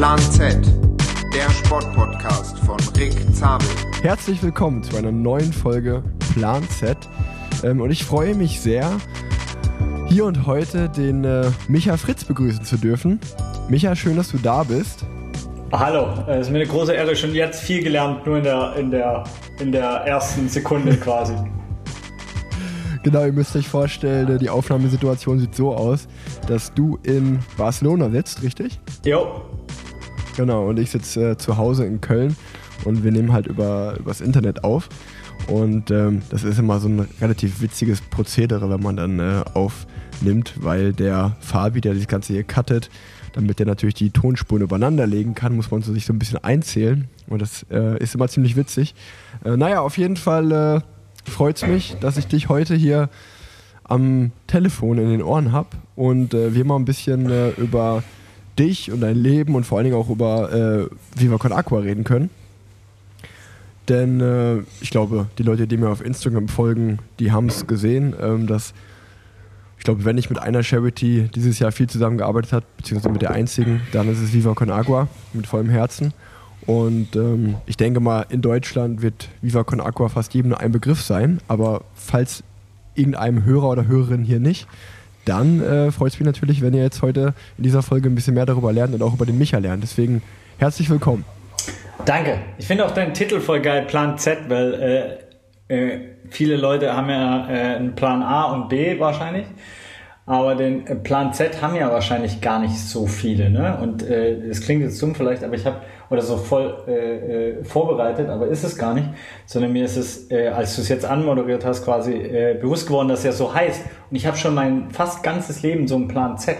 Plan Z, der Sportpodcast von Rick Zabel. Herzlich willkommen zu einer neuen Folge Plan Z. Ähm, und ich freue mich sehr, hier und heute den äh, Micha Fritz begrüßen zu dürfen. Micha, schön, dass du da bist. Hallo, es ist mir eine große Ehre, schon jetzt viel gelernt, nur in der, in der, in der ersten Sekunde quasi. Genau, ihr müsst euch vorstellen, die Aufnahmesituation sieht so aus, dass du in Barcelona sitzt, richtig? Jo. Genau, und ich sitze äh, zu Hause in Köln und wir nehmen halt über übers Internet auf. Und ähm, das ist immer so ein relativ witziges Prozedere, wenn man dann äh, aufnimmt, weil der Fabi, der das Ganze hier cuttet, damit der natürlich die Tonspuren übereinander legen kann, muss man so sich so ein bisschen einzählen. Und das äh, ist immer ziemlich witzig. Äh, naja, auf jeden Fall äh, freut es mich, dass ich dich heute hier am Telefon in den Ohren habe und äh, wir mal ein bisschen äh, über dich und dein Leben und vor allen Dingen auch über äh, Viva Con Aqua reden können. Denn äh, ich glaube, die Leute, die mir auf Instagram folgen, die haben es gesehen, ähm, dass ich glaube, wenn ich mit einer Charity dieses Jahr viel zusammengearbeitet habe, beziehungsweise mit der einzigen, dann ist es Viva Con Agua mit vollem Herzen. Und ähm, ich denke mal, in Deutschland wird Viva Con Aqua fast jedem nur ein Begriff sein. Aber falls irgendeinem Hörer oder Hörerin hier nicht, dann äh, freut es mich natürlich, wenn ihr jetzt heute in dieser Folge ein bisschen mehr darüber lernt und auch über den Micha lernt. Deswegen herzlich willkommen. Danke. Ich finde auch deinen Titel voll geil, Plan Z, weil äh, äh, viele Leute haben ja äh, einen Plan A und B wahrscheinlich. Aber den äh, Plan Z haben ja wahrscheinlich gar nicht so viele. Ne? Und es äh, klingt jetzt dumm vielleicht, aber ich habe oder so voll äh, äh, vorbereitet, aber ist es gar nicht, sondern mir ist es, äh, als du es jetzt anmoderiert hast, quasi äh, bewusst geworden, dass es ja so heißt. Und ich habe schon mein fast ganzes Leben so einen Plan Z.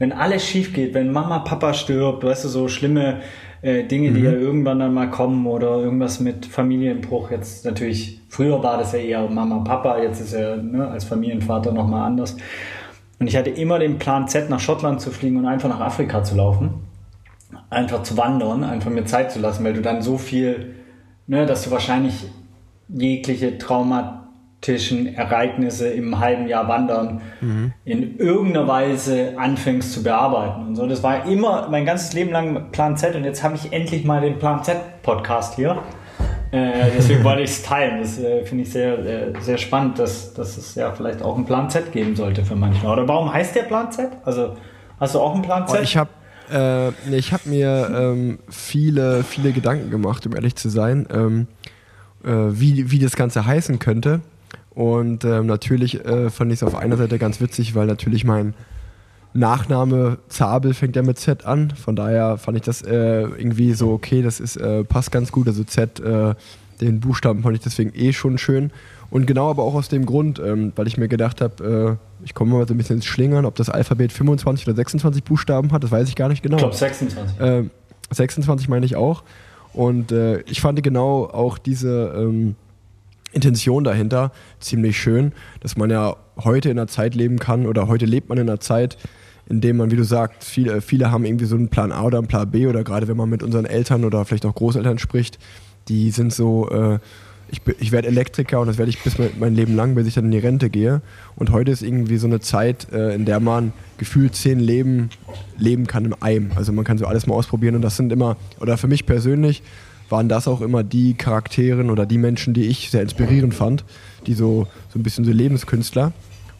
Wenn alles schief geht, wenn Mama, Papa stirbt, weißt du, so schlimme äh, Dinge, mhm. die ja irgendwann dann mal kommen oder irgendwas mit Familienbruch. Jetzt natürlich, früher war das ja eher Mama, Papa, jetzt ist er ne, als Familienvater nochmal anders. Und ich hatte immer den Plan Z, nach Schottland zu fliegen und einfach nach Afrika zu laufen einfach zu wandern, einfach mir Zeit zu lassen, weil du dann so viel, ne, dass du wahrscheinlich jegliche traumatischen Ereignisse im halben Jahr Wandern mhm. in irgendeiner Weise anfängst zu bearbeiten und so. Das war immer mein ganzes Leben lang Plan Z und jetzt habe ich endlich mal den Plan Z Podcast hier. Äh, deswegen wollte ich es teilen. Das äh, finde ich sehr, äh, sehr spannend, dass, dass es ja vielleicht auch einen Plan Z geben sollte für manche. Oder warum heißt der Plan Z? Also hast du auch einen Plan Z? Oh, ich habe äh, ich habe mir ähm, viele, viele Gedanken gemacht, um ehrlich zu sein, ähm, äh, wie, wie das Ganze heißen könnte. Und ähm, natürlich äh, fand ich es auf einer Seite ganz witzig, weil natürlich mein Nachname Zabel fängt ja mit Z an. Von daher fand ich das äh, irgendwie so okay, das ist, äh, passt ganz gut. Also Z, äh, den Buchstaben fand ich deswegen eh schon schön. Und genau aber auch aus dem Grund, ähm, weil ich mir gedacht habe, äh, ich komme mal so ein bisschen ins Schlingern, ob das Alphabet 25 oder 26 Buchstaben hat, das weiß ich gar nicht genau. Ich glaube 26. Äh, 26 meine ich auch. Und äh, ich fand genau auch diese ähm, Intention dahinter ziemlich schön, dass man ja heute in einer Zeit leben kann oder heute lebt man in einer Zeit, in dem man, wie du sagst, viele, viele haben irgendwie so einen Plan A oder einen Plan B oder gerade wenn man mit unseren Eltern oder vielleicht auch Großeltern spricht, die sind so äh, ich, ich werde Elektriker und das werde ich bis mein, Leben lang, bis ich dann in die Rente gehe. Und heute ist irgendwie so eine Zeit, äh, in der man gefühlt zehn Leben leben kann im Eim. Also man kann so alles mal ausprobieren und das sind immer, oder für mich persönlich, waren das auch immer die Charakteren oder die Menschen, die ich sehr inspirierend fand, die so, so ein bisschen so Lebenskünstler.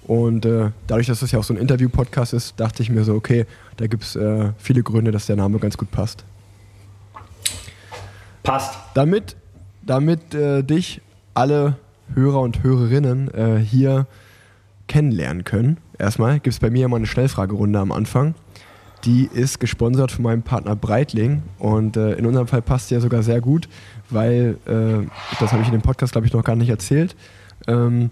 Und äh, dadurch, dass das ja auch so ein Interview-Podcast ist, dachte ich mir so, okay, da gibt es äh, viele Gründe, dass der Name ganz gut passt. Passt. Damit damit äh, dich alle Hörer und Hörerinnen äh, hier kennenlernen können. Erstmal gibt es bei mir immer eine Schnellfragerunde am Anfang. Die ist gesponsert von meinem Partner Breitling und äh, in unserem Fall passt die ja sogar sehr gut, weil, äh, das habe ich in dem Podcast, glaube ich, noch gar nicht erzählt, ähm,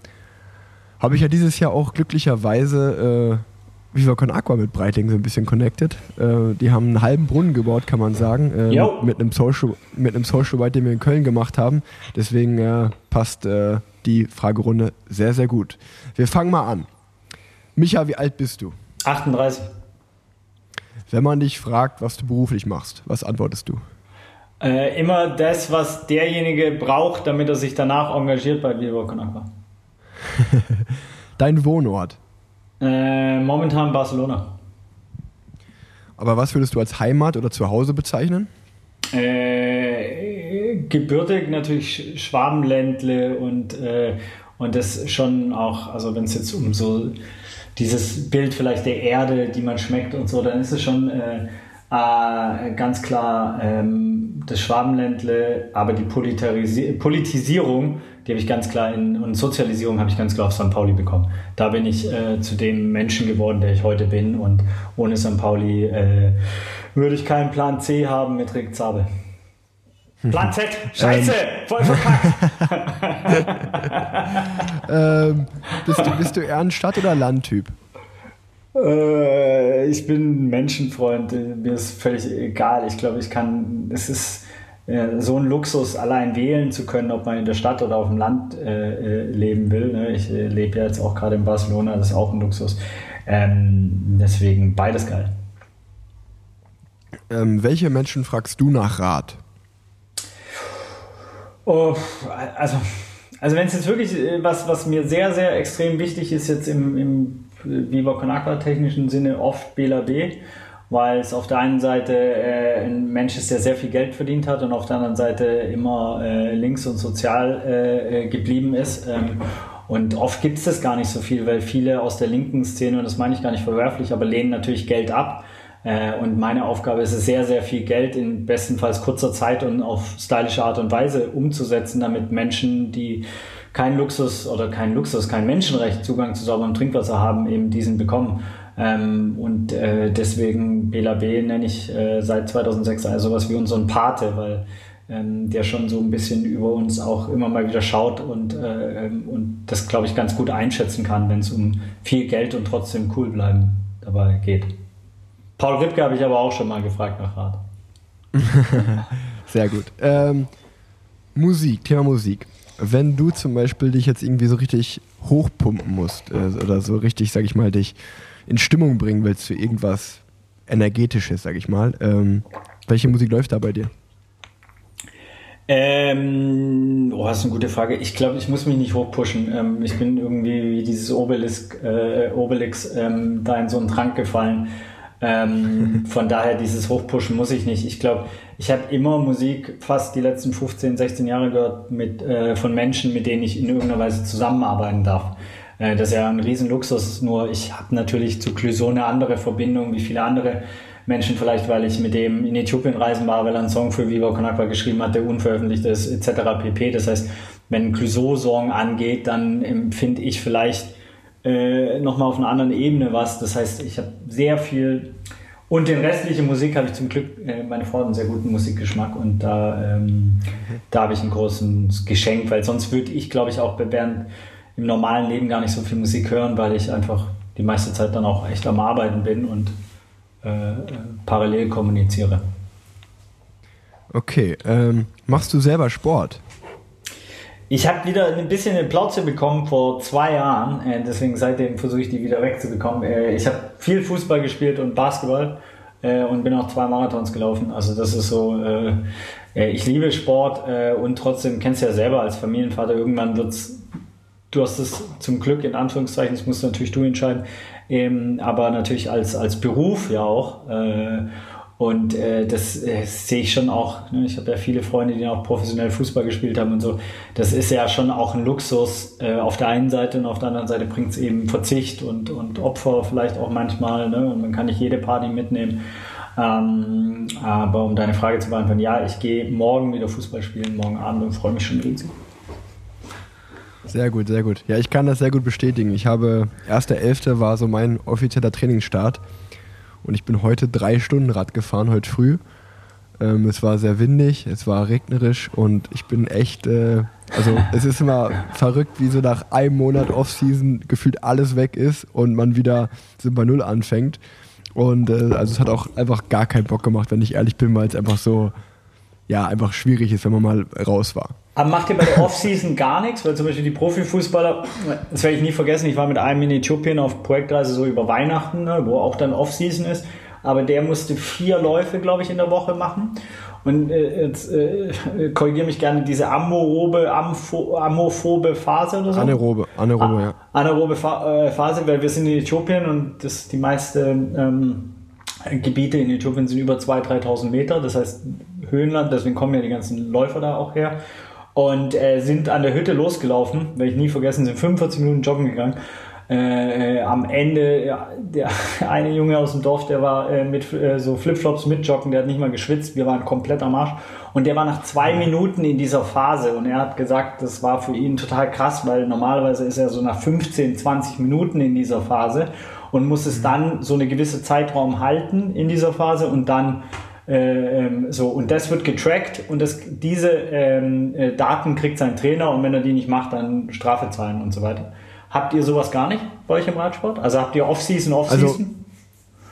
habe ich ja dieses Jahr auch glücklicherweise äh, Viva Con Aqua mit Breitling so ein bisschen connected. Äh, die haben einen halben Brunnen gebaut, kann man sagen, äh, mit, mit, einem Social, mit einem Social Ride, den wir in Köln gemacht haben. Deswegen äh, passt äh, die Fragerunde sehr, sehr gut. Wir fangen mal an. Micha, wie alt bist du? 38. Wenn man dich fragt, was du beruflich machst, was antwortest du? Äh, immer das, was derjenige braucht, damit er sich danach engagiert bei Viva Con Aqua. Dein Wohnort? Äh, momentan Barcelona. Aber was würdest du als Heimat oder Zuhause bezeichnen? Äh, gebürtig natürlich Schwabenländle und, äh, und das schon auch, also wenn es jetzt um so dieses Bild vielleicht der Erde, die man schmeckt und so, dann ist es schon äh, äh, ganz klar ähm, das Schwabenländle, aber die Politarisi Politisierung, die habe ich ganz klar in, und Sozialisierung habe ich ganz klar auf St. Pauli bekommen. Da bin ich äh, zu dem Menschen geworden, der ich heute bin und ohne St. Pauli äh, würde ich keinen Plan C haben mit Rick Zabel. Plan Z, scheiße, voll verkackt. ähm, bist, du, bist du eher ein Stadt- oder Landtyp? Äh, ich bin Menschenfreund, mir ist völlig egal. Ich glaube, ich kann, es ist so ein Luxus, allein wählen zu können, ob man in der Stadt oder auf dem Land äh, äh leben will. Ne? Ich äh, lebe ja jetzt auch gerade in Barcelona, das ist auch ein Luxus. Ähm, deswegen beides geil. Ähm, welche Menschen fragst du nach Rat? Oh, also, also wenn es jetzt wirklich äh, was, was mir sehr, sehr extrem wichtig ist, jetzt im, im Viva Con Aqua technischen Sinne oft Bela B, weil es auf der einen Seite äh, ein Mensch ist, der sehr viel Geld verdient hat und auf der anderen Seite immer äh, links und sozial äh, äh geblieben ist. Ähm, und oft gibt es das gar nicht so viel, weil viele aus der linken Szene, und das meine ich gar nicht verwerflich, aber lehnen natürlich Geld ab äh, und meine Aufgabe ist es, sehr, sehr viel Geld in bestenfalls kurzer Zeit und auf stylische Art und Weise umzusetzen, damit Menschen, die kein Luxus oder kein Luxus, kein Menschenrecht Zugang zu sauberem Trinkwasser haben, eben diesen bekommen. Ähm, und äh, deswegen Bela B nenne ich äh, seit 2006 also sowas wie unseren Pate, weil ähm, der schon so ein bisschen über uns auch immer mal wieder schaut und, äh, ähm, und das, glaube ich, ganz gut einschätzen kann, wenn es um viel Geld und trotzdem cool bleiben dabei geht. Paul Ripke habe ich aber auch schon mal gefragt nach Rat. Sehr gut. Ähm, Musik, Thema Musik. Wenn du zum Beispiel dich jetzt irgendwie so richtig hochpumpen musst äh, oder so richtig, sag ich mal, dich in Stimmung bringen willst für irgendwas Energetisches, sag ich mal, ähm, welche Musik läuft da bei dir? Ähm, oh, das ist eine gute Frage. Ich glaube, ich muss mich nicht hochpushen. Ähm, ich bin irgendwie wie dieses Obelix, äh, Obelix ähm, da in so einen Trank gefallen. Ähm, von daher dieses Hochpushen muss ich nicht. Ich glaube, ich habe immer Musik fast die letzten 15, 16 Jahre gehört mit, äh, von Menschen, mit denen ich in irgendeiner Weise zusammenarbeiten darf. Äh, das ist ja ein Riesenluxus, nur ich habe natürlich zu Clouseau eine andere Verbindung wie viele andere Menschen, vielleicht weil ich mit dem in Äthiopien reisen war, weil er einen Song für Viva Con geschrieben hat, der unveröffentlicht ist, etc. pp. Das heißt, wenn ein Clouseau-Song angeht, dann empfinde ich vielleicht äh, nochmal auf einer anderen Ebene was. Das heißt, ich habe sehr viel und den restliche Musik habe ich zum Glück, äh, meine Frau hat einen sehr guten Musikgeschmack und da, ähm, mhm. da habe ich ein großes Geschenk, weil sonst würde ich, glaube ich, auch während im normalen Leben gar nicht so viel Musik hören, weil ich einfach die meiste Zeit dann auch echt am Arbeiten bin und äh, parallel kommuniziere. Okay, ähm, machst du selber Sport? Ich habe wieder ein bisschen eine Plauze bekommen vor zwei Jahren, äh, deswegen seitdem versuche ich die wieder wegzubekommen. Äh, ich habe viel Fußball gespielt und Basketball äh, und bin auch zwei Marathons gelaufen. Also das ist so, äh, äh, ich liebe Sport äh, und trotzdem kennst du ja selber als Familienvater, irgendwann wird's, du hast es zum Glück in Anführungszeichen, das musst natürlich du entscheiden, ähm, aber natürlich als, als Beruf ja auch. Und äh, das äh, sehe ich schon auch. Ne? Ich habe ja viele Freunde, die auch professionell Fußball gespielt haben und so. Das ist ja schon auch ein Luxus äh, auf der einen Seite und auf der anderen Seite bringt es eben Verzicht und, und Opfer vielleicht auch manchmal. Ne? Und man kann nicht jede Party mitnehmen. Ähm, aber um deine Frage zu beantworten, ja, ich gehe morgen wieder Fußball spielen, morgen Abend und freue mich schon riesig. Sehr gut, sehr gut. Ja, ich kann das sehr gut bestätigen. Ich habe, 1.11. war so mein offizieller Trainingsstart. Und ich bin heute drei Stunden Rad gefahren, heute früh. Ähm, es war sehr windig, es war regnerisch und ich bin echt, äh, also es ist immer verrückt, wie so nach einem Monat Off-Season gefühlt alles weg ist und man wieder so bei Null anfängt. Und äh, also es hat auch einfach gar keinen Bock gemacht, wenn ich ehrlich bin, weil es einfach so, ja, einfach schwierig ist, wenn man mal raus war. Aber macht ihr bei der Off-Season gar nichts? Weil zum Beispiel die Profifußballer, das werde ich nie vergessen, ich war mit einem in Äthiopien auf Projektreise so über Weihnachten, ne, wo auch dann Off-Season ist. Aber der musste vier Läufe, glaube ich, in der Woche machen. Und äh, jetzt äh, korrigiere mich gerne, diese amorobe, amophobe Phase oder so? Anaerobe, anaerobe, ja. Anaerobe äh, Phase, weil wir sind in Äthiopien und das die meiste ähm, Gebiete in Äthiopien sind über 2.000, 3.000 Meter, das heißt Höhenland, deswegen kommen ja die ganzen Läufer da auch her. Und äh, sind an der Hütte losgelaufen, werde ich nie vergessen, sind 45 Minuten joggen gegangen. Äh, am Ende, ja, der eine Junge aus dem Dorf, der war äh, mit äh, so Flipflops mit Joggen, der hat nicht mal geschwitzt, wir waren komplett am Arsch. Und der war nach zwei Minuten in dieser Phase und er hat gesagt, das war für ihn total krass, weil normalerweise ist er so nach 15, 20 Minuten in dieser Phase und muss es dann so eine gewisse Zeitraum halten in dieser Phase und dann äh, ähm, so und das wird getrackt und das, diese ähm, äh, Daten kriegt sein Trainer und wenn er die nicht macht, dann Strafe zahlen und so weiter. Habt ihr sowas gar nicht bei euch im Radsport? Also habt ihr Off-Season, Off-Season?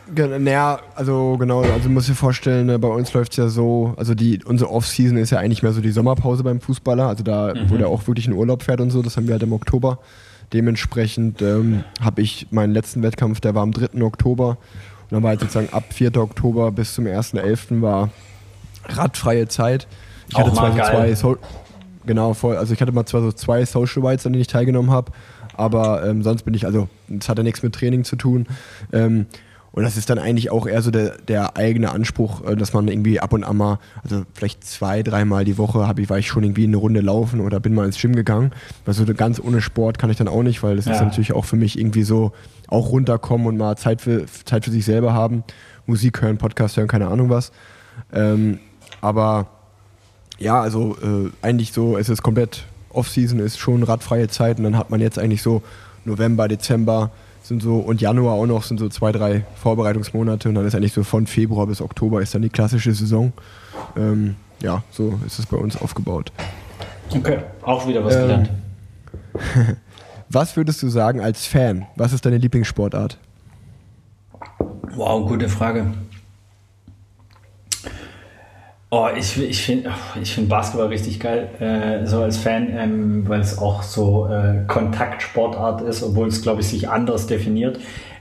Also, naja, also genau, also muss ich vorstellen, ne, bei uns läuft es ja so, also die, unsere Off-Season ist ja eigentlich mehr so die Sommerpause beim Fußballer, also da, mhm. wo der auch wirklich in Urlaub fährt und so, das haben wir halt im Oktober. Dementsprechend ähm, habe ich meinen letzten Wettkampf, der war am 3. Oktober. Und dann war halt sozusagen ab 4. Oktober bis zum 1.11. war radfreie Zeit. Ich hatte zwar so zwei, so genau, voll, also ich hatte mal zwar so zwei Social Rights, an denen ich teilgenommen habe, aber ähm, sonst bin ich, also es hat ja nichts mit Training zu tun. Ähm, und das ist dann eigentlich auch eher so der, der eigene Anspruch, äh, dass man irgendwie ab und an mal, also vielleicht zwei, dreimal die Woche habe ich, war ich schon irgendwie eine Runde laufen oder bin mal ins Gym gegangen. Also ganz ohne Sport kann ich dann auch nicht, weil das ja. ist natürlich auch für mich irgendwie so auch runterkommen und mal Zeit für, Zeit für sich selber haben. Musik hören, Podcast hören, keine Ahnung was. Ähm, aber ja, also äh, eigentlich so, es ist komplett Off-Season, ist schon radfreie Zeit und dann hat man jetzt eigentlich so November, Dezember, sind so und Januar auch noch sind so zwei, drei Vorbereitungsmonate und dann ist eigentlich so von Februar bis Oktober ist dann die klassische Saison. Ähm, ja, so ist es bei uns aufgebaut. Okay, auch wieder was ähm, gelernt. was würdest du sagen als Fan? Was ist deine Lieblingssportart? Wow, gute Frage. Oh, ich, ich finde ich find Basketball richtig geil, äh, so als Fan, ähm, weil es auch so äh, Kontaktsportart ist, obwohl es, glaube ich, sich anders definiert.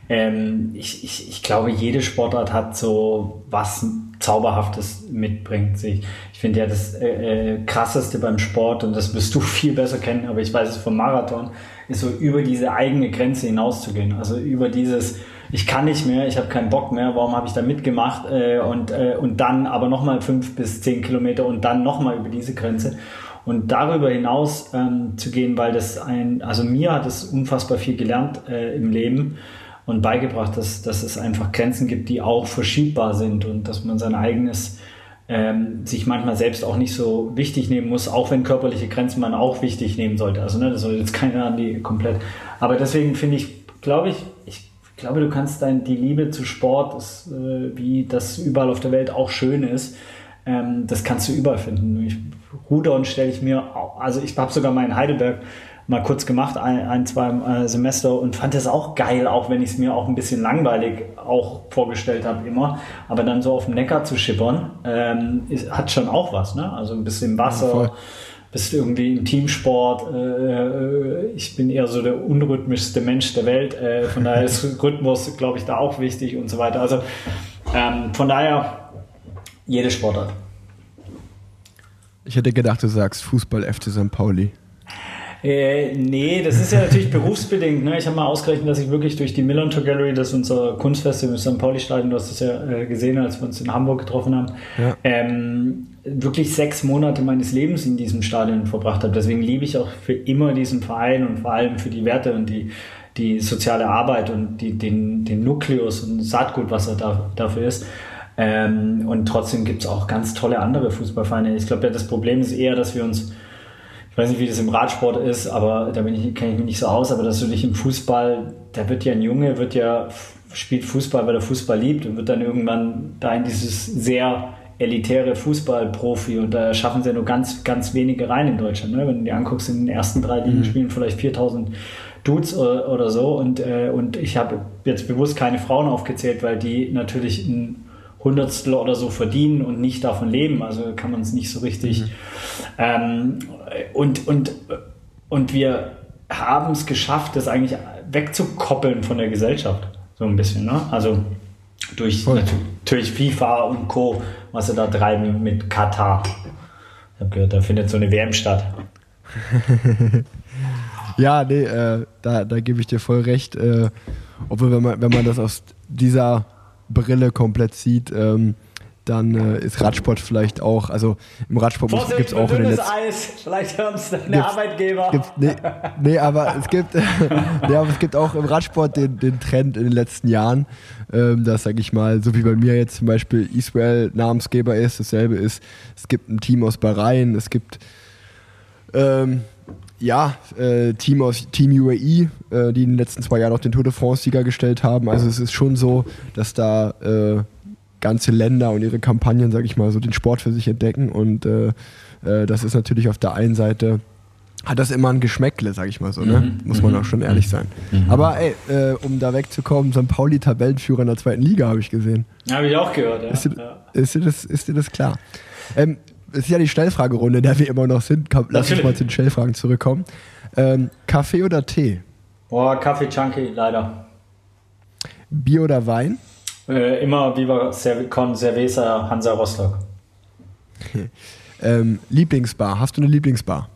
Ähm, ich, ich, ich glaube, jede Sportart hat so was Zauberhaftes mitbringt. Ich, ich finde ja das äh, äh, krasseste beim Sport, und das wirst du viel besser kennen, aber ich weiß es vom Marathon, ist so über diese eigene Grenze hinauszugehen. Also über dieses, ich kann nicht mehr, ich habe keinen Bock mehr, warum habe ich da mitgemacht äh, und, äh, und dann aber nochmal fünf bis zehn Kilometer und dann nochmal über diese Grenze und darüber hinaus ähm, zu gehen, weil das ein, also mir hat es unfassbar viel gelernt äh, im Leben und beigebracht, dass, dass es einfach Grenzen gibt, die auch verschiebbar sind und dass man sein eigenes ähm, sich manchmal selbst auch nicht so wichtig nehmen muss, auch wenn körperliche Grenzen man auch wichtig nehmen sollte. Also ne, das soll jetzt keiner an die komplett. Aber deswegen finde ich, glaube ich, ich ich glaube, du kannst dein, die Liebe zu Sport, das, äh, wie das überall auf der Welt auch schön ist, ähm, das kannst du überall finden. Ich, Rudern stelle ich mir, also ich habe sogar mal in Heidelberg mal kurz gemacht, ein, ein zwei äh, Semester und fand das auch geil, auch wenn ich es mir auch ein bisschen langweilig auch vorgestellt habe immer. Aber dann so auf dem Neckar zu schippern, ähm, ist, hat schon auch was, ne? Also ein bisschen Wasser. Ja, bist irgendwie im Teamsport. Äh, ich bin eher so der unrhythmischste Mensch der Welt. Äh, von daher ist Rhythmus, glaube ich, da auch wichtig und so weiter. Also ähm, von daher jede Sportart. Ich hätte gedacht, du sagst Fußball FC St. Pauli. Äh, nee, das ist ja natürlich berufsbedingt. Ne? Ich habe mal ausgerechnet, dass ich wirklich durch die Millantor Gallery, das ist unser Kunstfestival im St. Pauli-Stadion, du hast das ja äh, gesehen, als wir uns in Hamburg getroffen haben, ja. ähm, wirklich sechs Monate meines Lebens in diesem Stadion verbracht habe. Deswegen liebe ich auch für immer diesen Verein und vor allem für die Werte und die, die soziale Arbeit und die, den, den Nukleus und Saatgut, was er da, dafür ist. Ähm, und trotzdem gibt es auch ganz tolle andere Fußballvereine. Ich glaube, ja, das Problem ist eher, dass wir uns ich weiß nicht, wie das im Radsport ist, aber da ich, kenne ich mich nicht so aus, aber dass du dich im Fußball, da wird ja ein Junge, wird ja, spielt Fußball, weil er Fußball liebt und wird dann irgendwann da in dieses sehr elitäre Fußballprofi und da schaffen sie nur ganz, ganz wenige rein in Deutschland. Ne? Wenn du dir anguckst, in den ersten drei Ligen mhm. spielen vielleicht 4000 Dudes oder, oder so und, äh, und ich habe jetzt bewusst keine Frauen aufgezählt, weil die natürlich ein Hundertstel oder so verdienen und nicht davon leben. Also kann man es nicht so richtig. Mhm. Ähm, und, und, und wir haben es geschafft, das eigentlich wegzukoppeln von der Gesellschaft. So ein bisschen. Ne? Also durch natürlich FIFA und Co., was sie da treiben mit Katar. Ich habe gehört, da findet so eine WM statt. ja, nee, äh, da, da gebe ich dir voll recht. Äh, obwohl, wenn man, wenn man das aus dieser Brille komplett sieht, ähm, dann äh, ist Radsport vielleicht auch, also im Radsport gibt es auch in den letzten... Eis, vielleicht hören es deine Arbeitgeber. Gibt's, nee, nee, aber es gibt, nee, aber es gibt auch im Radsport den, den Trend in den letzten Jahren, ähm, dass, sag ich mal, so wie bei mir jetzt zum Beispiel Israel Namensgeber ist, dasselbe ist, es gibt ein Team aus Bahrain, es gibt ähm, ja, äh, Team aus Team UAE, äh, die in den letzten zwei Jahren auch den Tour de France-Sieger gestellt haben. Also es ist schon so, dass da äh, ganze Länder und ihre Kampagnen, sag ich mal, so den Sport für sich entdecken. Und äh, äh, das ist natürlich auf der einen Seite hat das immer ein Geschmäckle, sag ich mal so, ne? Mhm. Muss man mhm. auch schon ehrlich sein. Mhm. Aber ey, äh, um da wegzukommen, St. Pauli Tabellenführer in der zweiten Liga, habe ich gesehen. Habe ich auch gehört, ja. Ist dir, ist dir, das, ist dir das klar? Ähm, ist ja die Schnellfragerunde, in der wir immer noch sind. Komm, lass uns mal zu den Schnellfragen zurückkommen. Ähm, Kaffee oder Tee? Boah, Kaffee Chunky, leider. Bier oder Wein? Äh, immer Viva Con Cerveza Hansa Rostock. ähm, Lieblingsbar. Hast du eine Lieblingsbar?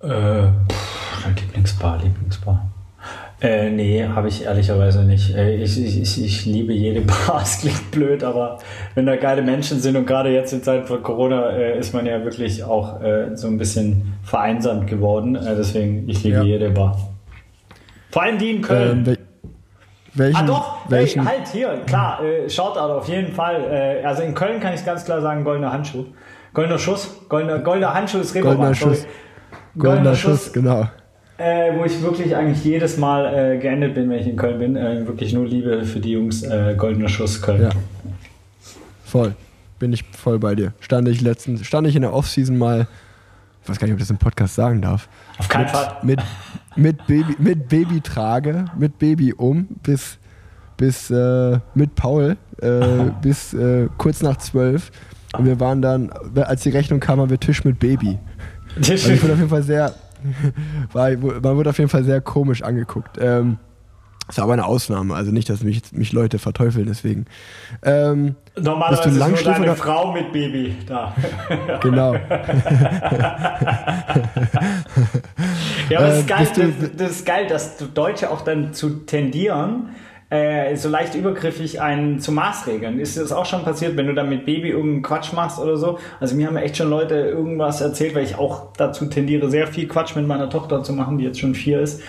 Äh, pff, Lieblingsbar, Lieblingsbar. Äh, nee, habe ich ehrlicherweise nicht. Äh, ich, ich, ich liebe jede Bar. Es klingt blöd, aber wenn da geile Menschen sind und gerade jetzt in Zeiten von Corona äh, ist man ja wirklich auch äh, so ein bisschen vereinsamt geworden. Äh, deswegen, ich liebe ja. jede Bar. Vor allem die in Köln. Ähm, welchen, ah doch, welchen? Hey, halt hier, klar, äh, Shoutout auf jeden Fall. Äh, also in Köln kann ich ganz klar sagen, goldener Handschuh. Goldener Schuss, goldener, goldener Handschuh ist Reeperbahn. Goldener Schuss. Goldener, goldener Schuss, Schuss, genau. Äh, wo ich wirklich eigentlich jedes Mal äh, geendet bin, wenn ich in Köln bin. Äh, wirklich nur Liebe für die Jungs. Äh, goldener Schuss Köln. Ja. Voll. Bin ich voll bei dir. Stand ich letztens, stand ich in der Offseason mal, ich weiß gar nicht, ob ich das im Podcast sagen darf. Auf keinen mit, Fall. Mit, mit Baby, mit Baby trage, mit Baby um, bis, bis äh, mit Paul, äh, bis äh, kurz nach zwölf. Und wir waren dann, als die Rechnung kam, haben wir Tisch mit Baby. Also ich wurde auf jeden Fall sehr, war, man wurde auf jeden Fall sehr komisch angeguckt. Ähm, das war aber eine Ausnahme, also nicht, dass mich, mich Leute verteufeln, deswegen. Ähm, Normalerweise bist du ist nur deine Frau mit Baby da. genau. ja, aber das ist, äh, geil, das, das ist geil, dass Deutsche auch dann zu tendieren, äh, so leicht übergriffig einen zu maßregeln. Ist das auch schon passiert, wenn du dann mit Baby irgendeinen Quatsch machst oder so? Also mir haben echt schon Leute irgendwas erzählt, weil ich auch dazu tendiere, sehr viel Quatsch mit meiner Tochter zu machen, die jetzt schon vier ist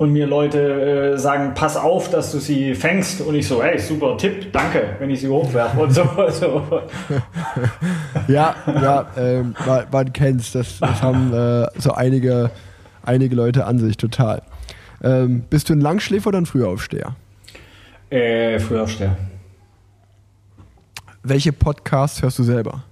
und mir Leute äh, sagen, pass auf, dass du sie fängst und ich so, hey, super Tipp, danke, wenn ich sie hochwerfe und so. so. ja, ja, ähm, man, man kennt's, das, das haben äh, so einige, einige Leute an sich total. Ähm, bist du ein Langschläfer oder ein Frühaufsteher? Äh, Frühaufsteher. Welche Podcasts hörst du selber?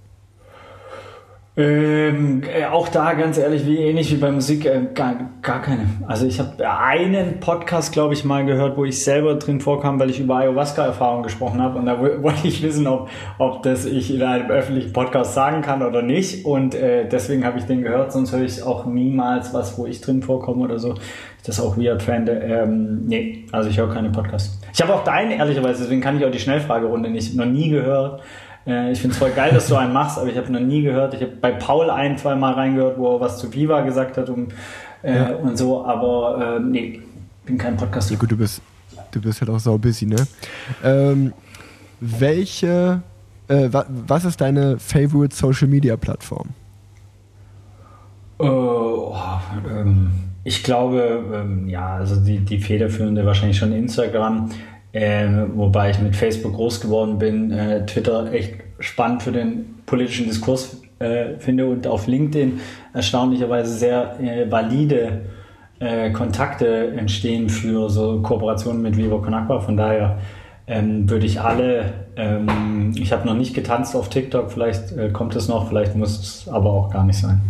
Ähm, äh, auch da ganz ehrlich, wie ähnlich wie bei Musik, äh, gar, gar keine. Also ich habe einen Podcast, glaube ich, mal gehört, wo ich selber drin vorkam, weil ich über Ayahuasca-Erfahrungen gesprochen habe und da wollte ich wissen, ob, ob das ich in einem öffentlichen Podcast sagen kann oder nicht und äh, deswegen habe ich den gehört, sonst höre ich auch niemals was, wo ich drin vorkomme oder so. Das auch weird fände. Ähm, nee, also ich höre keine Podcasts. Ich habe auch deinen, ehrlicherweise, deswegen kann ich auch die Schnellfragerunde nicht, noch nie gehört. Äh, ich finde es voll geil, dass du einen machst, aber ich habe noch nie gehört. Ich habe bei Paul ein, zwei Mal reingehört, wo er was zu Viva gesagt hat und, äh, ja. und so, aber äh, nee, bin kein Podcast. Ja, gut, du bist, du bist halt auch sau busy, ne? Ähm, welche, äh, wa, was ist deine Favorite Social Media Plattform? Oh, ähm, ich glaube, ähm, ja, also die, die federführende wahrscheinlich schon Instagram. Ähm, wobei ich mit Facebook groß geworden bin, äh, Twitter echt spannend für den politischen Diskurs äh, finde und auf LinkedIn erstaunlicherweise sehr äh, valide äh, Kontakte entstehen für so Kooperationen mit Vivo Con Von daher ähm, würde ich alle, ähm, ich habe noch nicht getanzt auf TikTok, vielleicht äh, kommt es noch, vielleicht muss es aber auch gar nicht sein.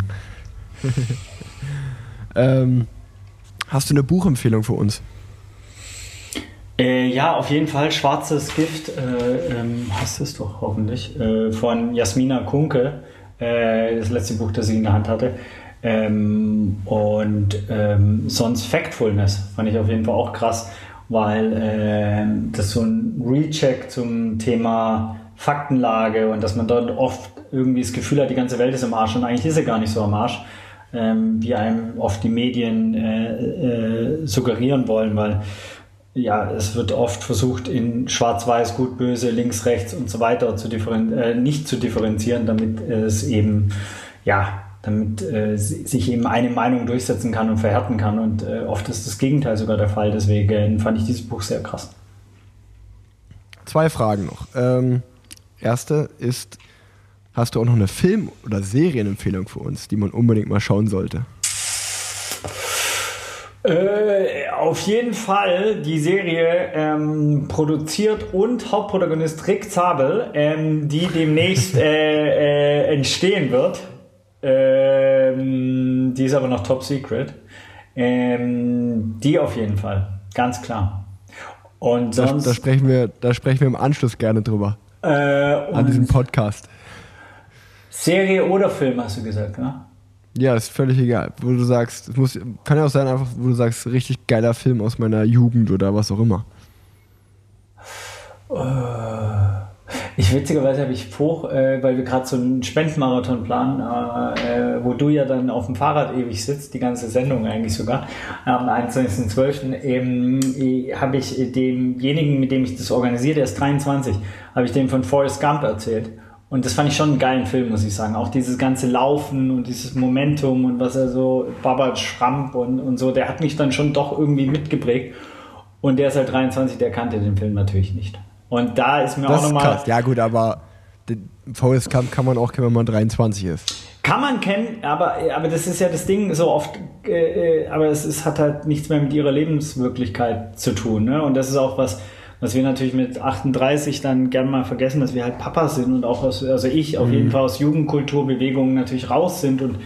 Ähm, hast du eine Buchempfehlung für uns? Äh, ja, auf jeden Fall Schwarzes Gift, äh, ähm, hast du es doch hoffentlich, äh, von Jasmina Kunke, äh, das letzte Buch, das sie in der Hand hatte. Ähm, und ähm, sonst Factfulness fand ich auf jeden Fall auch krass, weil ähm, das so ein Recheck zum Thema Faktenlage und dass man dort oft irgendwie das Gefühl hat, die ganze Welt ist im Arsch und eigentlich ist sie gar nicht so am Arsch, ähm, wie einem oft die Medien äh, äh, suggerieren wollen, weil ja, es wird oft versucht, in Schwarz-Weiß, Gut, Böse, Links, Rechts und so weiter zu äh, nicht zu differenzieren, damit es eben, ja, damit äh, sich eben eine Meinung durchsetzen kann und verhärten kann. Und äh, oft ist das Gegenteil sogar der Fall. Deswegen fand ich dieses Buch sehr krass. Zwei Fragen noch. Ähm, erste ist, hast du auch noch eine Film- oder Serienempfehlung für uns, die man unbedingt mal schauen sollte? Äh, auf jeden Fall die Serie ähm, produziert und Hauptprotagonist Rick Zabel, ähm, die demnächst äh, äh, entstehen wird. Ähm, die ist aber noch top secret. Ähm, die auf jeden Fall, ganz klar. Und sonst. Da, da, sprechen, wir, da sprechen wir im Anschluss gerne drüber. Äh, an diesem Podcast. Serie oder Film, hast du gesagt, ne? Ja, ist völlig egal. Wo du sagst, muss, kann ja auch sein, einfach, wo du sagst, richtig geiler Film aus meiner Jugend oder was auch immer. Uh. Ich witzigerweise habe ich vor, äh, weil wir gerade so einen Spendenmarathon planen, äh, wo du ja dann auf dem Fahrrad ewig sitzt, die ganze Sendung eigentlich sogar, am 21.12. Ähm, habe ich demjenigen, mit dem ich das organisiert, der ist 23, habe ich dem von Forrest Gump erzählt. Und das fand ich schon einen geilen Film, muss ich sagen. Auch dieses ganze Laufen und dieses Momentum und was er so, Baba Schramp und, und so, der hat mich dann schon doch irgendwie mitgeprägt. Und der ist halt 23, der kannte den Film natürlich nicht. Und da ist mir das auch nochmal. Ja, gut, aber den Forrest Gump kann man auch kennen, wenn man 23 ist. Kann man kennen, aber, aber das ist ja das Ding so oft, äh, äh, aber es ist, hat halt nichts mehr mit ihrer Lebenswirklichkeit zu tun. Ne? Und das ist auch was, was wir natürlich mit 38 dann gerne mal vergessen, dass wir halt Papas sind und auch aus, also ich auf mhm. jeden Fall aus Jugendkulturbewegungen natürlich raus sind und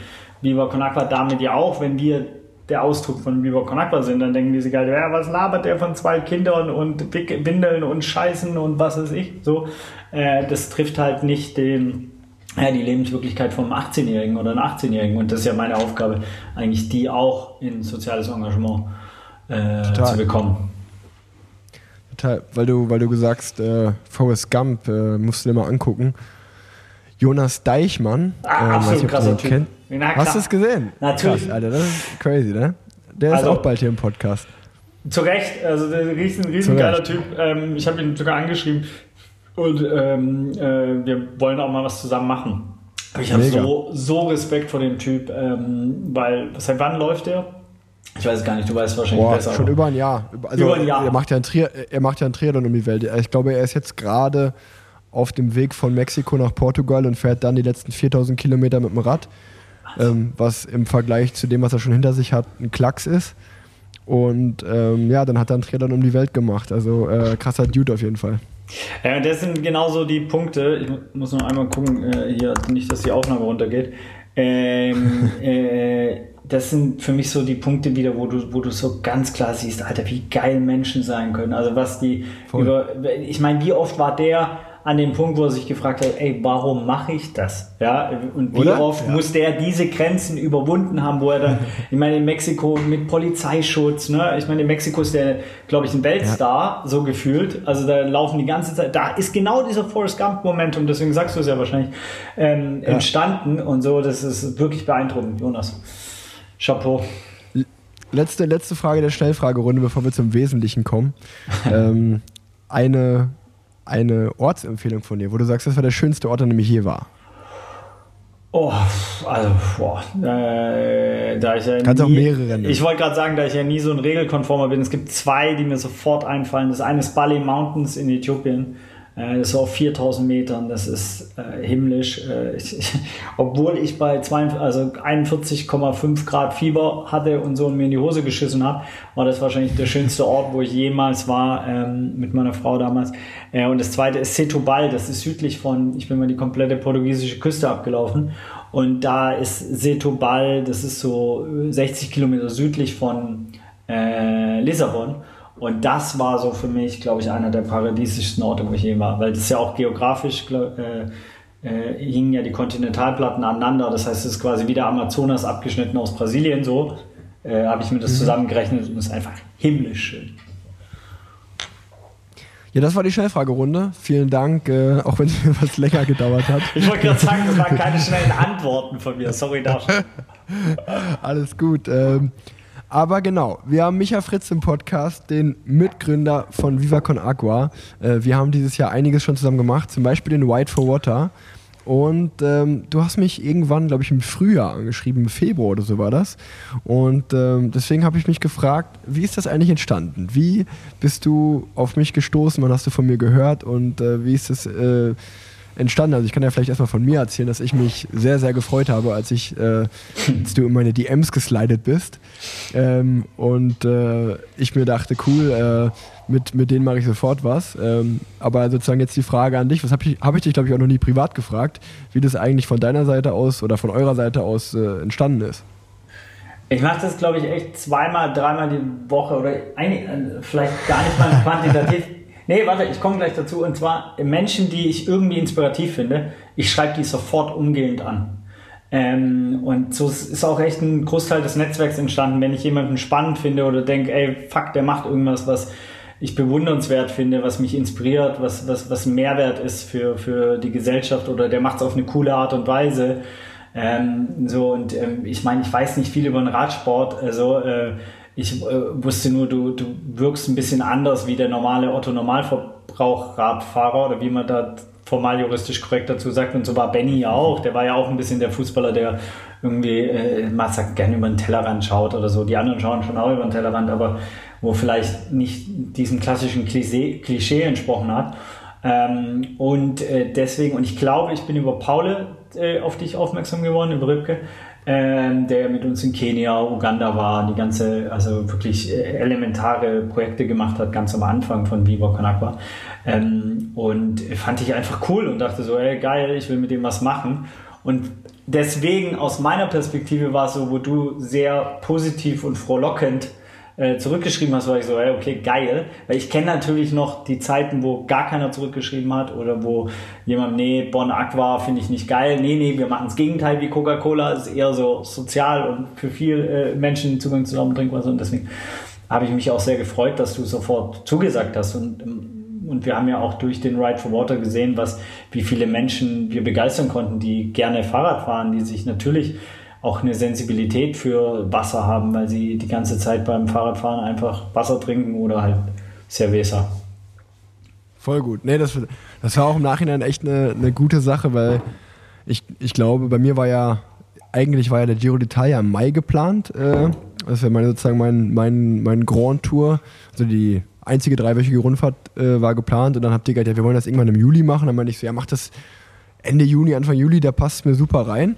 Viva Con Aqua damit ja auch, wenn wir der Ausdruck von Viva Con Aqua sind, dann denken die sich halt, ja, was labert der von zwei Kindern und Windeln und Scheißen und was weiß ich. So, äh, das trifft halt nicht den, ja, die Lebenswirklichkeit vom 18-Jährigen oder einem 18-Jährigen. Und das ist ja meine Aufgabe, eigentlich die auch in soziales Engagement äh, zu bekommen. Weil du, weil du gesagt äh, Forrest Gump äh, musst du dir mal angucken. Jonas Deichmann, ah, äh, absolut krasser Typ. Kennt. Na, Hast du es gesehen? Natürlich. Krass, Alter, das ist crazy, ne? Der also, ist auch bald hier im Podcast. Zu Recht, also der ist riesen, riesen geiler Typ. Ähm, ich habe ihn sogar angeschrieben und ähm, äh, wir wollen auch mal was zusammen machen. Ich habe so, so Respekt vor dem Typ, ähm, weil seit wann läuft der? Ich weiß gar nicht, du weißt wahrscheinlich Boah, besser. Schon über ein Jahr. Also über ein Jahr. Er macht ja ein, Tri er macht ja ein Triathlon um die Welt. Ich glaube, er ist jetzt gerade auf dem Weg von Mexiko nach Portugal und fährt dann die letzten 4000 Kilometer mit dem Rad ähm, was im Vergleich zu dem, was er schon hinter sich hat, ein Klacks ist. Und ähm, ja, dann hat er einen Triathlon um die Welt gemacht. Also äh, krasser Dude auf jeden Fall. Ja, das sind genauso die Punkte. Ich muss noch einmal gucken, äh, hier nicht, dass die Aufnahme runtergeht. Ähm, äh, das sind für mich so die Punkte wieder, wo du, wo du so ganz klar siehst, Alter, wie geil Menschen sein können. Also was die Voll. über, ich meine, wie oft war der an dem Punkt, wo er sich gefragt hat, ey, warum mache ich das? Ja, und wie Oder? oft ja. muss der diese Grenzen überwunden haben, wo er dann, ich meine, in Mexiko mit Polizeischutz, ne? Ich meine, in Mexiko ist der, glaube ich, ein Weltstar, ja. so gefühlt. Also da laufen die ganze Zeit, da ist genau dieser Forrest Gump-Momentum, deswegen sagst du es ja wahrscheinlich, ähm, ja. entstanden und so, das ist wirklich beeindruckend, Jonas. Chapeau. Letzte, letzte Frage der Schnellfragerunde, bevor wir zum Wesentlichen kommen. ähm, eine eine Ortsempfehlung von dir, wo du sagst, das war der schönste Ort, an dem ich je war? Oh, also, boah, äh, da ich ja Kannst nie, auch mehrere. Ich wollte gerade sagen, da ich ja nie so ein Regelkonformer bin, es gibt zwei, die mir sofort einfallen. Das eine ist Bali Mountains in Äthiopien. Äh, das ist auf 4000 Metern, das ist äh, himmlisch. Äh, ich, obwohl ich bei also 41,5 Grad Fieber hatte und so mir in die Hose geschissen habe, war das wahrscheinlich der schönste Ort, wo ich jemals war ähm, mit meiner Frau damals. Äh, und das zweite ist Setúbal, das ist südlich von, ich bin mal die komplette portugiesische Küste abgelaufen. Und da ist Setúbal, das ist so 60 Kilometer südlich von äh, Lissabon. Und das war so für mich, glaube ich, einer der paradiesischsten Orte, wo ich je war, weil das ja auch geografisch äh, äh, hingen ja die Kontinentalplatten aneinander. Das heißt, es ist quasi wie der Amazonas abgeschnitten aus Brasilien so. Äh, Habe ich mir das mhm. zusammengerechnet und es ist einfach himmlisch schön. Ja, das war die Schnellfragerunde. Vielen Dank, äh, auch wenn es mir was länger gedauert hat. Ich wollte gerade sagen, das waren keine schnellen Antworten von mir. Sorry dafür. Alles gut. Ähm, Aber genau, wir haben Micha Fritz im Podcast, den Mitgründer von Viva Con Agua. Äh, wir haben dieses Jahr einiges schon zusammen gemacht, zum Beispiel den White for Water. Und ähm, du hast mich irgendwann, glaube ich, im Frühjahr angeschrieben, im Februar oder so war das. Und ähm, deswegen habe ich mich gefragt, wie ist das eigentlich entstanden? Wie bist du auf mich gestoßen? Wann hast du von mir gehört? Und äh, wie ist das äh, entstanden? Also ich kann ja vielleicht erstmal von mir erzählen, dass ich mich sehr, sehr gefreut habe, als ich, äh, als du in meine DMs geslidet bist. Ähm, und äh, ich mir dachte, cool, äh, mit, mit denen mache ich sofort was. Ähm, aber sozusagen jetzt die Frage an dich, was habe ich, hab ich dich, glaube ich, auch noch nie privat gefragt, wie das eigentlich von deiner Seite aus oder von eurer Seite aus äh, entstanden ist. Ich mache das, glaube ich, echt zweimal, dreimal die Woche oder ein, äh, vielleicht gar nicht mal quantitativ. Nee, warte, ich komme gleich dazu. Und zwar Menschen, die ich irgendwie inspirativ finde, ich schreibe die sofort umgehend an. Ähm, und so ist auch echt ein Großteil des Netzwerks entstanden, wenn ich jemanden spannend finde oder denke, ey, fuck, der macht irgendwas, was ich bewundernswert finde, was mich inspiriert, was, was, was Mehrwert ist für, für die Gesellschaft oder der macht es auf eine coole Art und Weise. Ähm, so, und ähm, ich meine, ich weiß nicht viel über den Radsport, also äh, ich äh, wusste nur, du, du wirkst ein bisschen anders wie der normale Otto-Normalverbrauch-Radfahrer oder wie man da formal juristisch korrekt dazu sagt. Und so war Benny ja auch. Der war ja auch ein bisschen der Fußballer, der irgendwie, äh, man sagt, gerne über den Tellerrand schaut oder so. Die anderen schauen schon auch über den Tellerrand, aber wo vielleicht nicht diesem klassischen Klischee, Klischee entsprochen hat. Ähm, und äh, deswegen, und ich glaube, ich bin über Paule äh, auf dich aufmerksam geworden, über Rübke, ähm, der mit uns in Kenia, Uganda war, die ganze, also wirklich äh, elementare Projekte gemacht hat, ganz am Anfang von Viva Con Ähm, und fand ich einfach cool und dachte so, ey, geil, ich will mit dem was machen. Und deswegen aus meiner Perspektive war es so, wo du sehr positiv und frohlockend äh, zurückgeschrieben hast, war ich so, ey, okay, geil. Weil ich kenne natürlich noch die Zeiten, wo gar keiner zurückgeschrieben hat oder wo jemand, nee, Bon Aqua finde ich nicht geil. Nee, nee, wir machen das Gegenteil wie Coca-Cola. Ist eher so sozial und für viele äh, Menschen Zugang zu sauberem Trinkwasser. Und deswegen habe ich mich auch sehr gefreut, dass du sofort zugesagt hast. Und, und wir haben ja auch durch den Ride for Water gesehen, was, wie viele Menschen wir begeistern konnten, die gerne Fahrrad fahren, die sich natürlich auch eine Sensibilität für Wasser haben, weil sie die ganze Zeit beim Fahrradfahren einfach Wasser trinken oder halt Cerveza. Voll gut. Nee, das, das war auch im Nachhinein echt eine, eine gute Sache, weil ich, ich glaube, bei mir war ja, eigentlich war ja der Giro d'Italia im Mai geplant. Äh, das wäre meine, sozusagen mein, mein, mein Grand Tour. Also die einzige dreiwöchige Rundfahrt äh, war geplant und dann habt ihr gesagt, ja, wir wollen das irgendwann im Juli machen. Dann meinte ich so, ja, mach das Ende Juni, Anfang Juli, da passt mir super rein.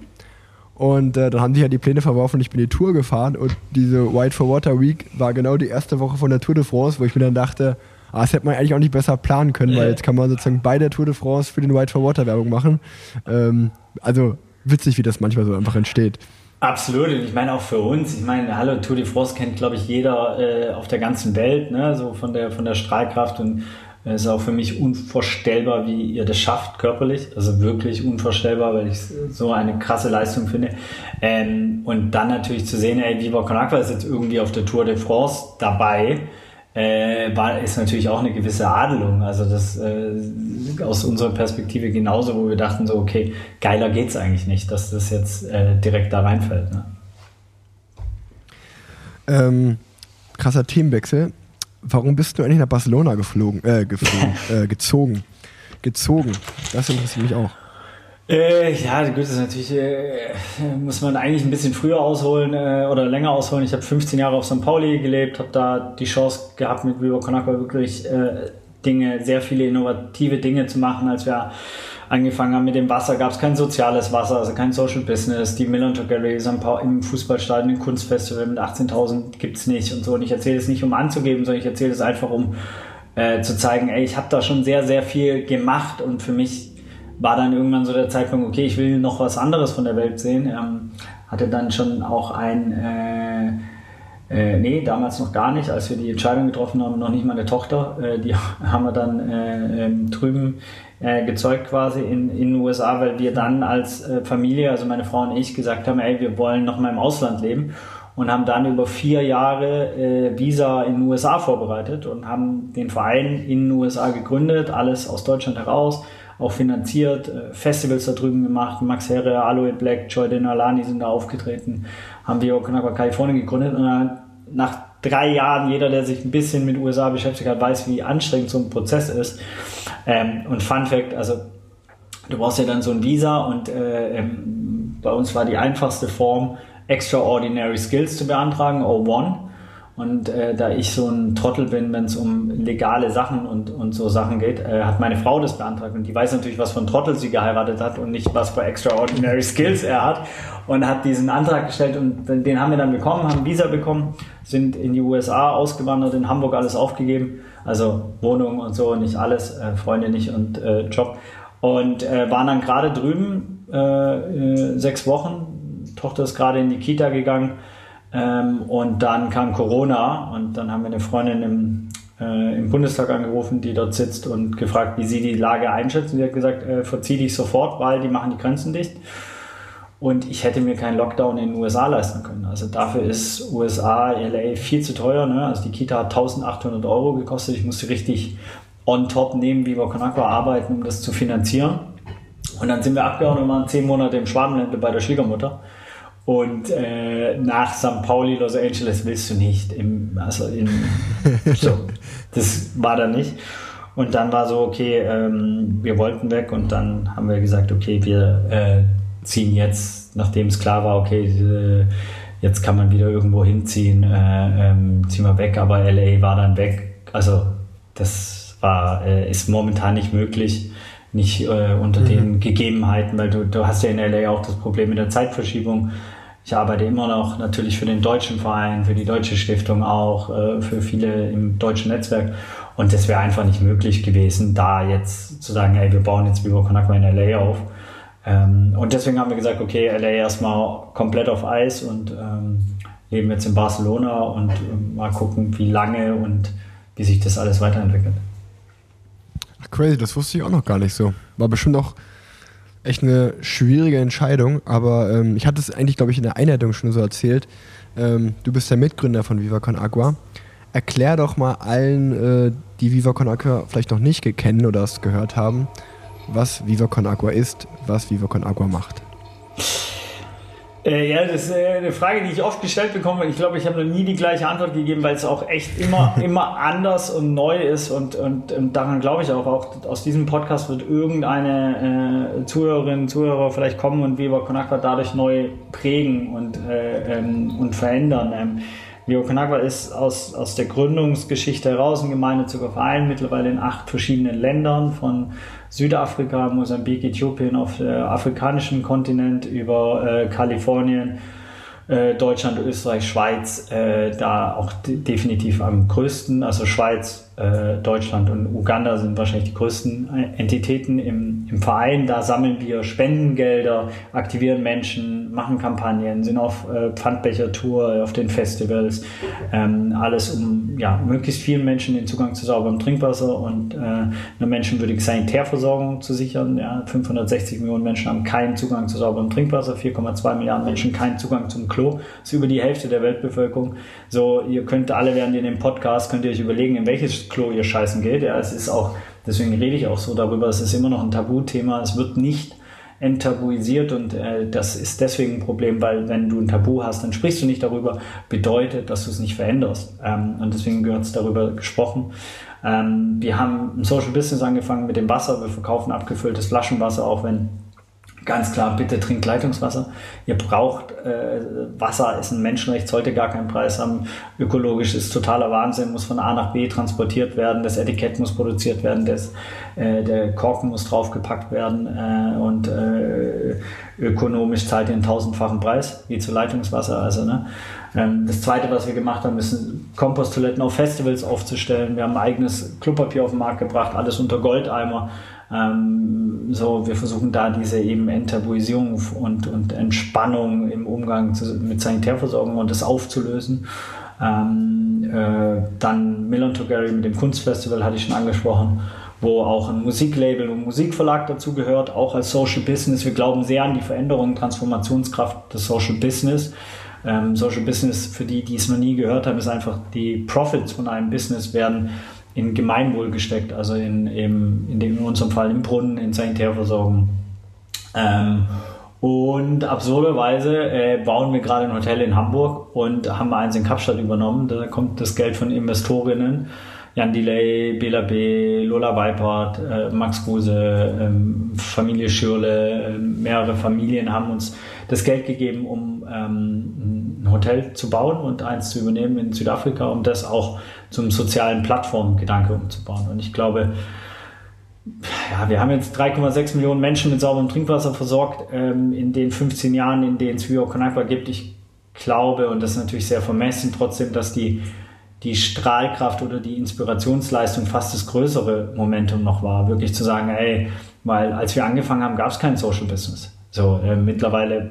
Und äh, dann haben die ja die Pläne verworfen und ich bin die Tour gefahren. Und diese White for Water Week war genau die erste Woche von der Tour de France, wo ich mir dann dachte, ah, das hätte man eigentlich auch nicht besser planen können, weil jetzt kann man sozusagen bei der Tour de France für den White for Water Werbung machen. Ähm, also witzig, wie das manchmal so einfach entsteht. Absolut, und ich meine auch für uns, ich meine, hallo, Tour de France kennt, glaube ich, jeder äh, auf der ganzen Welt, ne? so von der, von der Strahlkraft und es ist auch für mich unvorstellbar, wie ihr das schafft körperlich. Also wirklich unvorstellbar, weil ich so eine krasse Leistung finde. Ähm, und dann natürlich zu sehen, ey, Viva Con ist jetzt irgendwie auf der Tour de France dabei, äh, war, ist natürlich auch eine gewisse Adelung. Also das äh, aus unserer Perspektive genauso, wo wir dachten so, okay, geiler geht's eigentlich nicht, dass das jetzt äh, direkt da reinfällt. Ne? Ähm, krasser Themenwechsel warum bist du eigentlich nach Barcelona geflogen, äh, geflogen, äh, gezogen? Gezogen. Das interessiert mich auch. Äh, ja, gut, das ist natürlich, äh, muss man eigentlich ein bisschen früher ausholen äh, oder länger ausholen. Ich habe 15 Jahre auf St. Pauli gelebt, habe da die Chance gehabt, mit Viva Con wirklich äh, Dinge, sehr viele innovative Dinge zu machen, als wir angefangen haben mit dem Wasser, gab es kein soziales Wasser, also kein Social Business. Die Millantor Gallery im Fußballstadion, im Kunstfestival mit 18.000 gibt es nicht und so. Und ich erzähle es nicht, um anzugeben, sondern ich erzähle es einfach, um äh, zu zeigen, ey, ich habe da schon sehr, sehr viel gemacht und für mich war dann irgendwann so der Zeitpunkt, okay, ich will noch was anderes von der Welt sehen. Ähm, hatte dann schon auch ein... Äh, äh, nee, damals noch gar nicht. Als wir die Entscheidung getroffen haben, noch nicht meine Tochter. Äh, die haben wir dann äh, drüben äh, gezeugt quasi in, in den USA, weil wir dann als äh, Familie, also meine Frau und ich, gesagt haben, ey, wir wollen noch mal im Ausland leben und haben dann über vier Jahre äh, Visa in den USA vorbereitet und haben den Verein in den USA gegründet, alles aus Deutschland heraus, auch finanziert, Festivals da drüben gemacht, Max Herre, Aloe Black, Joy Denalani sind da aufgetreten, haben wir Okinawa Kalifornien gegründet und dann nach drei Jahren, jeder, der sich ein bisschen mit USA beschäftigt hat, weiß, wie anstrengend so ein Prozess ist. Ähm, und Fun Fact, also du brauchst ja dann so ein Visa und äh, ähm, bei uns war die einfachste Form, Extraordinary Skills zu beantragen, O1. Und äh, da ich so ein Trottel bin, wenn es um legale Sachen und, und so Sachen geht, äh, hat meine Frau das beantragt. Und die weiß natürlich, was für ein Trottel sie geheiratet hat und nicht, was für Extraordinary Skills er hat. Und hat diesen Antrag gestellt und den haben wir dann bekommen, haben Visa bekommen, sind in die USA ausgewandert, in Hamburg alles aufgegeben. Also Wohnung und so, nicht alles, äh, Freunde nicht und äh, Job. Und äh, waren dann gerade drüben, äh, äh, sechs Wochen. Tochter ist gerade in die Kita gegangen ähm, und dann kam Corona und dann haben wir eine Freundin im, äh, im Bundestag angerufen, die dort sitzt und gefragt, wie sie die Lage einschätzt. Und sie hat gesagt, äh, verzieh dich sofort, weil die machen die Grenzen dicht. Und ich hätte mir keinen Lockdown in den USA leisten können. Also dafür ist USA, LA viel zu teuer. Ne? Also die Kita hat 1800 Euro gekostet. Ich musste richtig on top nehmen, wie wir Conakwa arbeiten, um das zu finanzieren. Und dann sind wir abgehauen und waren zehn Monate im Schwabenländle bei der Schwiegermutter. Und äh, nach St. Pauli, Los Angeles willst du nicht. Im, also in, so, das war da nicht. Und dann war so, okay, ähm, wir wollten weg und dann haben wir gesagt, okay, wir äh, ziehen jetzt, nachdem es klar war, okay, äh, jetzt kann man wieder irgendwo hinziehen, äh, ähm, ziehen wir weg, aber LA war dann weg. Also das war, äh, ist momentan nicht möglich, nicht äh, unter mhm. den Gegebenheiten, weil du, du hast ja in LA auch das Problem mit der Zeitverschiebung. Ich arbeite immer noch natürlich für den deutschen Verein, für die deutsche Stiftung auch, äh, für viele im deutschen Netzwerk. Und das wäre einfach nicht möglich gewesen, da jetzt zu sagen, ey, wir bauen jetzt Vivo Conakwa in LA auf. Ähm, und deswegen haben wir gesagt, okay, LA erstmal komplett auf Eis und ähm, leben jetzt in Barcelona und ähm, mal gucken, wie lange und wie sich das alles weiterentwickelt. Ach, crazy, das wusste ich auch noch gar nicht so. War bestimmt auch echt eine schwierige Entscheidung, aber ähm, ich hatte es eigentlich, glaube ich, in der Einleitung schon so erzählt. Ähm, du bist der Mitgründer von Viva Con Agua. Erklär doch mal allen, äh, die Viva Con Agua vielleicht noch nicht kennen oder es gehört haben, was Viva Con Agua ist, was Viva Con Agua macht. Äh, ja, das ist äh, eine Frage, die ich oft gestellt bekomme. Ich glaube, ich habe noch nie die gleiche Antwort gegeben, weil es auch echt immer, immer anders und neu ist. Und, und, und daran glaube ich auch, auch aus diesem Podcast wird irgendeine äh, Zuhörerin, Zuhörer vielleicht kommen und Viva Conakwa dadurch neu prägen und, äh, ähm, und verändern. Ähm, Viva Conakwa ist aus, aus der Gründungsgeschichte heraus ein gemeinnütziger Verein, mittlerweile in acht verschiedenen Ländern von Südafrika, Mosambik, Äthiopien auf dem afrikanischen Kontinent über äh, Kalifornien, äh, Deutschland, Österreich, Schweiz, äh, da auch definitiv am größten. Also Schweiz, äh, Deutschland und Uganda sind wahrscheinlich die größten Entitäten im, im Verein. Da sammeln wir Spendengelder, aktivieren Menschen, machen Kampagnen, sind auf äh, Pfandbecher-Tour, auf den Festivals. Ähm, alles, um ja, möglichst vielen Menschen den Zugang zu sauberem Trinkwasser und äh, einer menschenwürdigen Sanitärversorgung zu sichern. Ja, 560 Millionen Menschen haben keinen Zugang zu sauberem Trinkwasser, 4,2 Milliarden Menschen keinen Zugang zum Klo. Das ist über die Hälfte der Weltbevölkerung. So, ihr könnt alle, während ihr den Podcast, könnt ihr euch überlegen, in welches Klo ihr scheißen geht. Ja, es ist auch, deswegen rede ich auch so darüber, es ist immer noch ein Tabuthema. Es wird nicht enttabuisiert und äh, das ist deswegen ein Problem, weil wenn du ein Tabu hast, dann sprichst du nicht darüber, bedeutet, dass du es nicht veränderst. Ähm, und deswegen gehört es darüber gesprochen. Ähm, wir haben ein Social Business angefangen mit dem Wasser. Wir verkaufen abgefülltes Flaschenwasser, auch wenn ganz klar, bitte trinkt Leitungswasser. Ihr braucht äh, Wasser, ist ein Menschenrecht, sollte gar keinen Preis haben. Ökologisch ist totaler Wahnsinn, muss von A nach B transportiert werden, das Etikett muss produziert werden, das, äh, der Korken muss draufgepackt werden äh, und äh, ökonomisch zahlt ihr einen tausendfachen Preis, wie zu Leitungswasser. Also, ne? Ähm, das zweite, was wir gemacht haben, ist Komposttoiletten auf Festivals aufzustellen. Wir haben ein eigenes Klopapier auf den Markt gebracht, alles unter Goldeimer ähm, so, wir versuchen da diese eben Enttabuisierung und, und Entspannung im Umgang zu, mit Sanitärversorgung und das aufzulösen. Ähm, äh, dann Mill to Gary mit dem Kunstfestival hatte ich schon angesprochen, wo auch ein Musiklabel und Musikverlag dazu gehört, auch als Social Business. Wir glauben sehr an die Veränderung, Transformationskraft des Social Business. Ähm, Social Business, für die, die es noch nie gehört haben, ist einfach die Profits von einem Business werden in Gemeinwohl gesteckt, also in, in, in, dem, in unserem Fall im Brunnen, in Sanitärversorgung. Ähm, Und absurderweise äh, bauen wir gerade ein Hotel in Hamburg und haben eins in Kapstadt übernommen. Da kommt das Geld von Investorinnen. Jan Delay, Bela B., Lola Weipert, äh, Max Guse, ähm, Familie Schürle, äh, mehrere Familien haben uns das Geld gegeben, um ähm, ein Hotel zu bauen und eins zu übernehmen in Südafrika, um das auch zum sozialen Plattformgedanke umzubauen. Und ich glaube, ja, wir haben jetzt 3,6 Millionen Menschen mit sauberem Trinkwasser versorgt ähm, in den 15 Jahren, in denen es Vivo Conakwa gibt. Ich glaube, und das ist natürlich sehr vermessen, trotzdem, dass die, die Strahlkraft oder die Inspirationsleistung fast das größere Momentum noch war. Wirklich zu sagen, ey, weil als wir angefangen haben, gab es kein Social Business. So, äh, mittlerweile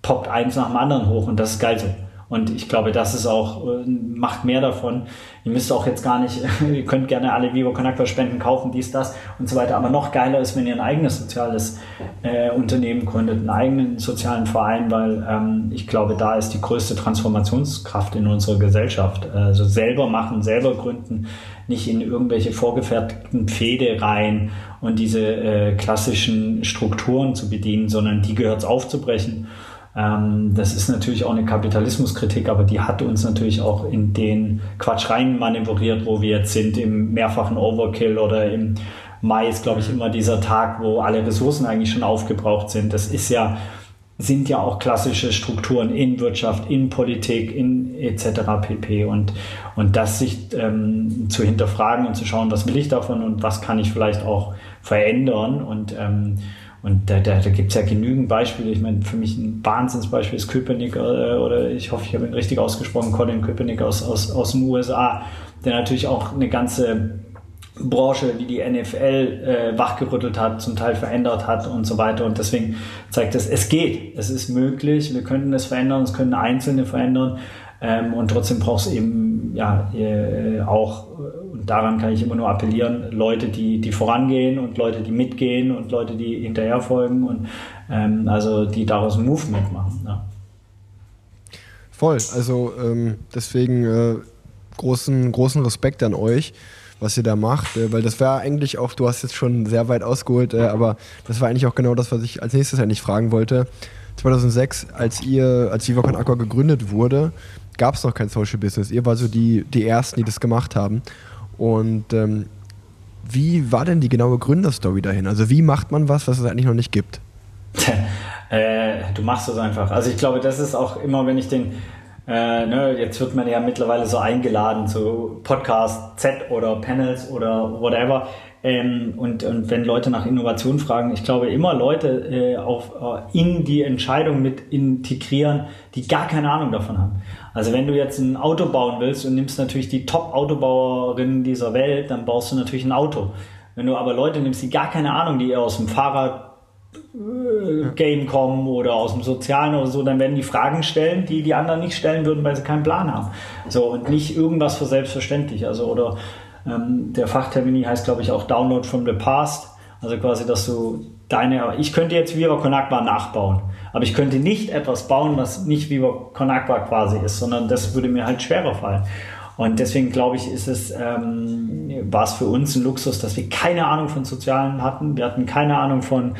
poppt eins nach dem anderen hoch und das ist geil so. Und ich glaube, das ist auch, äh, macht mehr davon. Ihr müsst auch jetzt gar nicht, ihr könnt gerne alle Vivo Connector Spenden kaufen, dies, das und so weiter. Aber noch geiler ist, wenn ihr ein eigenes soziales äh, Unternehmen gründet, einen eigenen sozialen Verein, weil ähm, ich glaube, da ist die größte Transformationskraft in unserer Gesellschaft. Also selber machen, selber gründen, nicht in irgendwelche vorgefertigten Pfade rein und diese äh, klassischen Strukturen zu bedienen, sondern die gehört es aufzubrechen das ist natürlich auch eine Kapitalismuskritik, aber die hat uns natürlich auch in den Quatsch rein manövriert, wo wir jetzt sind, im mehrfachen Overkill oder im Mai ist, glaube ich, immer dieser Tag, wo alle Ressourcen eigentlich schon aufgebraucht sind. Das ist ja, sind ja auch klassische Strukturen in Wirtschaft, in Politik, in etc. pp. Und, und das sich ähm, zu hinterfragen und zu schauen, was will ich davon und was kann ich vielleicht auch verändern und ähm, und da, da, da gibt es ja genügend Beispiele. Ich meine, für mich ein Wahnsinnsbeispiel ist Köpenick, äh, oder ich hoffe, ich habe ihn richtig ausgesprochen, Colin Köpenick aus, aus, aus den USA, der natürlich auch eine ganze Branche wie die NFL äh, wachgerüttelt hat, zum Teil verändert hat und so weiter. Und deswegen zeigt es, es geht, es ist möglich, wir können es verändern, es können Einzelne verändern. Ähm, und trotzdem braucht es eben ja äh, auch, und daran kann ich immer nur appellieren, Leute, die, die vorangehen und Leute, die mitgehen und Leute, die hinterherfolgen und ähm, also die daraus ein Movement machen. Ja. Voll, also ähm, deswegen äh, großen, großen Respekt an euch was ihr da macht, äh, weil das war eigentlich auch, du hast jetzt schon sehr weit ausgeholt, äh, aber das war eigentlich auch genau das, was ich als nächstes eigentlich fragen wollte. 2006, als ihr, als Viva Con Aqua gegründet wurde, gab es noch kein Social Business. Ihr war so die, die Ersten, die das gemacht haben. Und ähm, wie war denn die genaue Gründerstory dahin? Also wie macht man was, was es eigentlich noch nicht gibt? äh, du machst es einfach. Also ich glaube, das ist auch immer, wenn ich den, äh, ne, jetzt wird man ja mittlerweile so eingeladen zu Podcast Z oder Panels oder whatever. Ähm, und, und wenn Leute nach Innovation fragen, ich glaube immer Leute äh, auf, äh, in die Entscheidung mit integrieren, die gar keine Ahnung davon haben. Also wenn du jetzt ein Auto bauen willst und nimmst natürlich die Top-Autobauerinnen dieser Welt, dann baust du natürlich ein Auto. Wenn du aber Leute nimmst, die gar keine Ahnung, die eher aus dem Fahrrad Game kommen oder aus dem Sozialen oder so, dann werden die Fragen stellen, die die anderen nicht stellen würden, weil sie keinen Plan haben. So und nicht irgendwas für selbstverständlich. Also oder ähm, der Fachtermini heißt, glaube ich, auch Download from the Past. Also quasi, dass du deine, ich könnte jetzt Viva Con Agua nachbauen, aber ich könnte nicht etwas bauen, was nicht Viva Con Agua quasi ist, sondern das würde mir halt schwerer fallen. Und deswegen glaube ich, ist es, ähm, war es für uns ein Luxus, dass wir keine Ahnung von Sozialen hatten. Wir hatten keine Ahnung von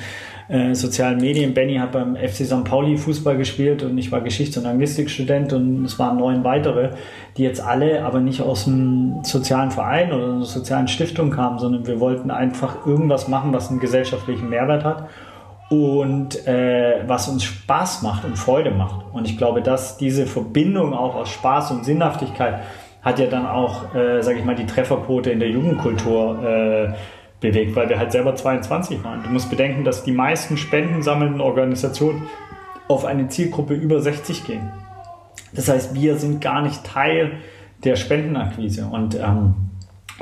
äh, sozialen Medien. Benny hat beim FC St. Pauli Fußball gespielt und ich war Geschichts- und Anglistikstudent und es waren neun weitere, die jetzt alle aber nicht aus einem sozialen Verein oder einer sozialen Stiftung kamen, sondern wir wollten einfach irgendwas machen, was einen gesellschaftlichen Mehrwert hat und äh, was uns Spaß macht und Freude macht. Und ich glaube, dass diese Verbindung auch aus Spaß und Sinnhaftigkeit hat ja dann auch, äh, sage ich mal, die Trefferquote in der Jugendkultur äh, bewegt, weil wir halt selber 22 waren. Du musst bedenken, dass die meisten spendensammelnden Organisationen auf eine Zielgruppe über 60 gehen. Das heißt, wir sind gar nicht Teil der Spendenakquise und ähm,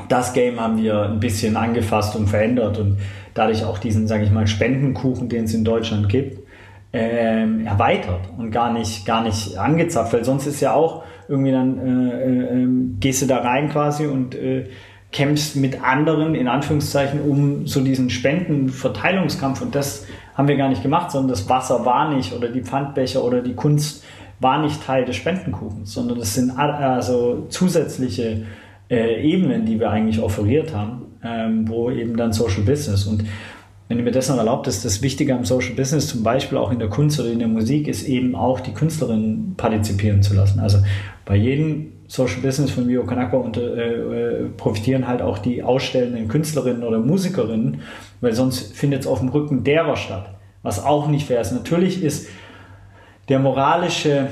das Game haben wir ein bisschen angefasst und verändert und dadurch auch diesen, sage ich mal, Spendenkuchen, den es in Deutschland gibt, ähm, erweitert und gar nicht, gar nicht angezapft, weil sonst ist ja auch irgendwie dann äh, äh, ähm, gehst du da rein quasi und äh, kämpfst mit anderen, in Anführungszeichen, um so diesen Spendenverteilungskampf. Und das haben wir gar nicht gemacht, sondern das Wasser war nicht oder die Pfandbecher oder die Kunst war nicht Teil des Spendenkuchens, sondern das sind also zusätzliche äh, Ebenen, die wir eigentlich offeriert haben, ähm, wo eben dann Social Business und wenn ihr mir das noch erlaubt, ist das Wichtige am Social Business, zum Beispiel auch in der Kunst oder in der Musik, ist eben auch die Künstlerin partizipieren zu lassen. Also bei jedem Social Business von Mio Kanaka unter, äh, äh, profitieren halt auch die ausstellenden Künstlerinnen oder Musikerinnen, weil sonst findet es auf dem Rücken derer statt, was auch nicht fair ist. Natürlich ist der moralische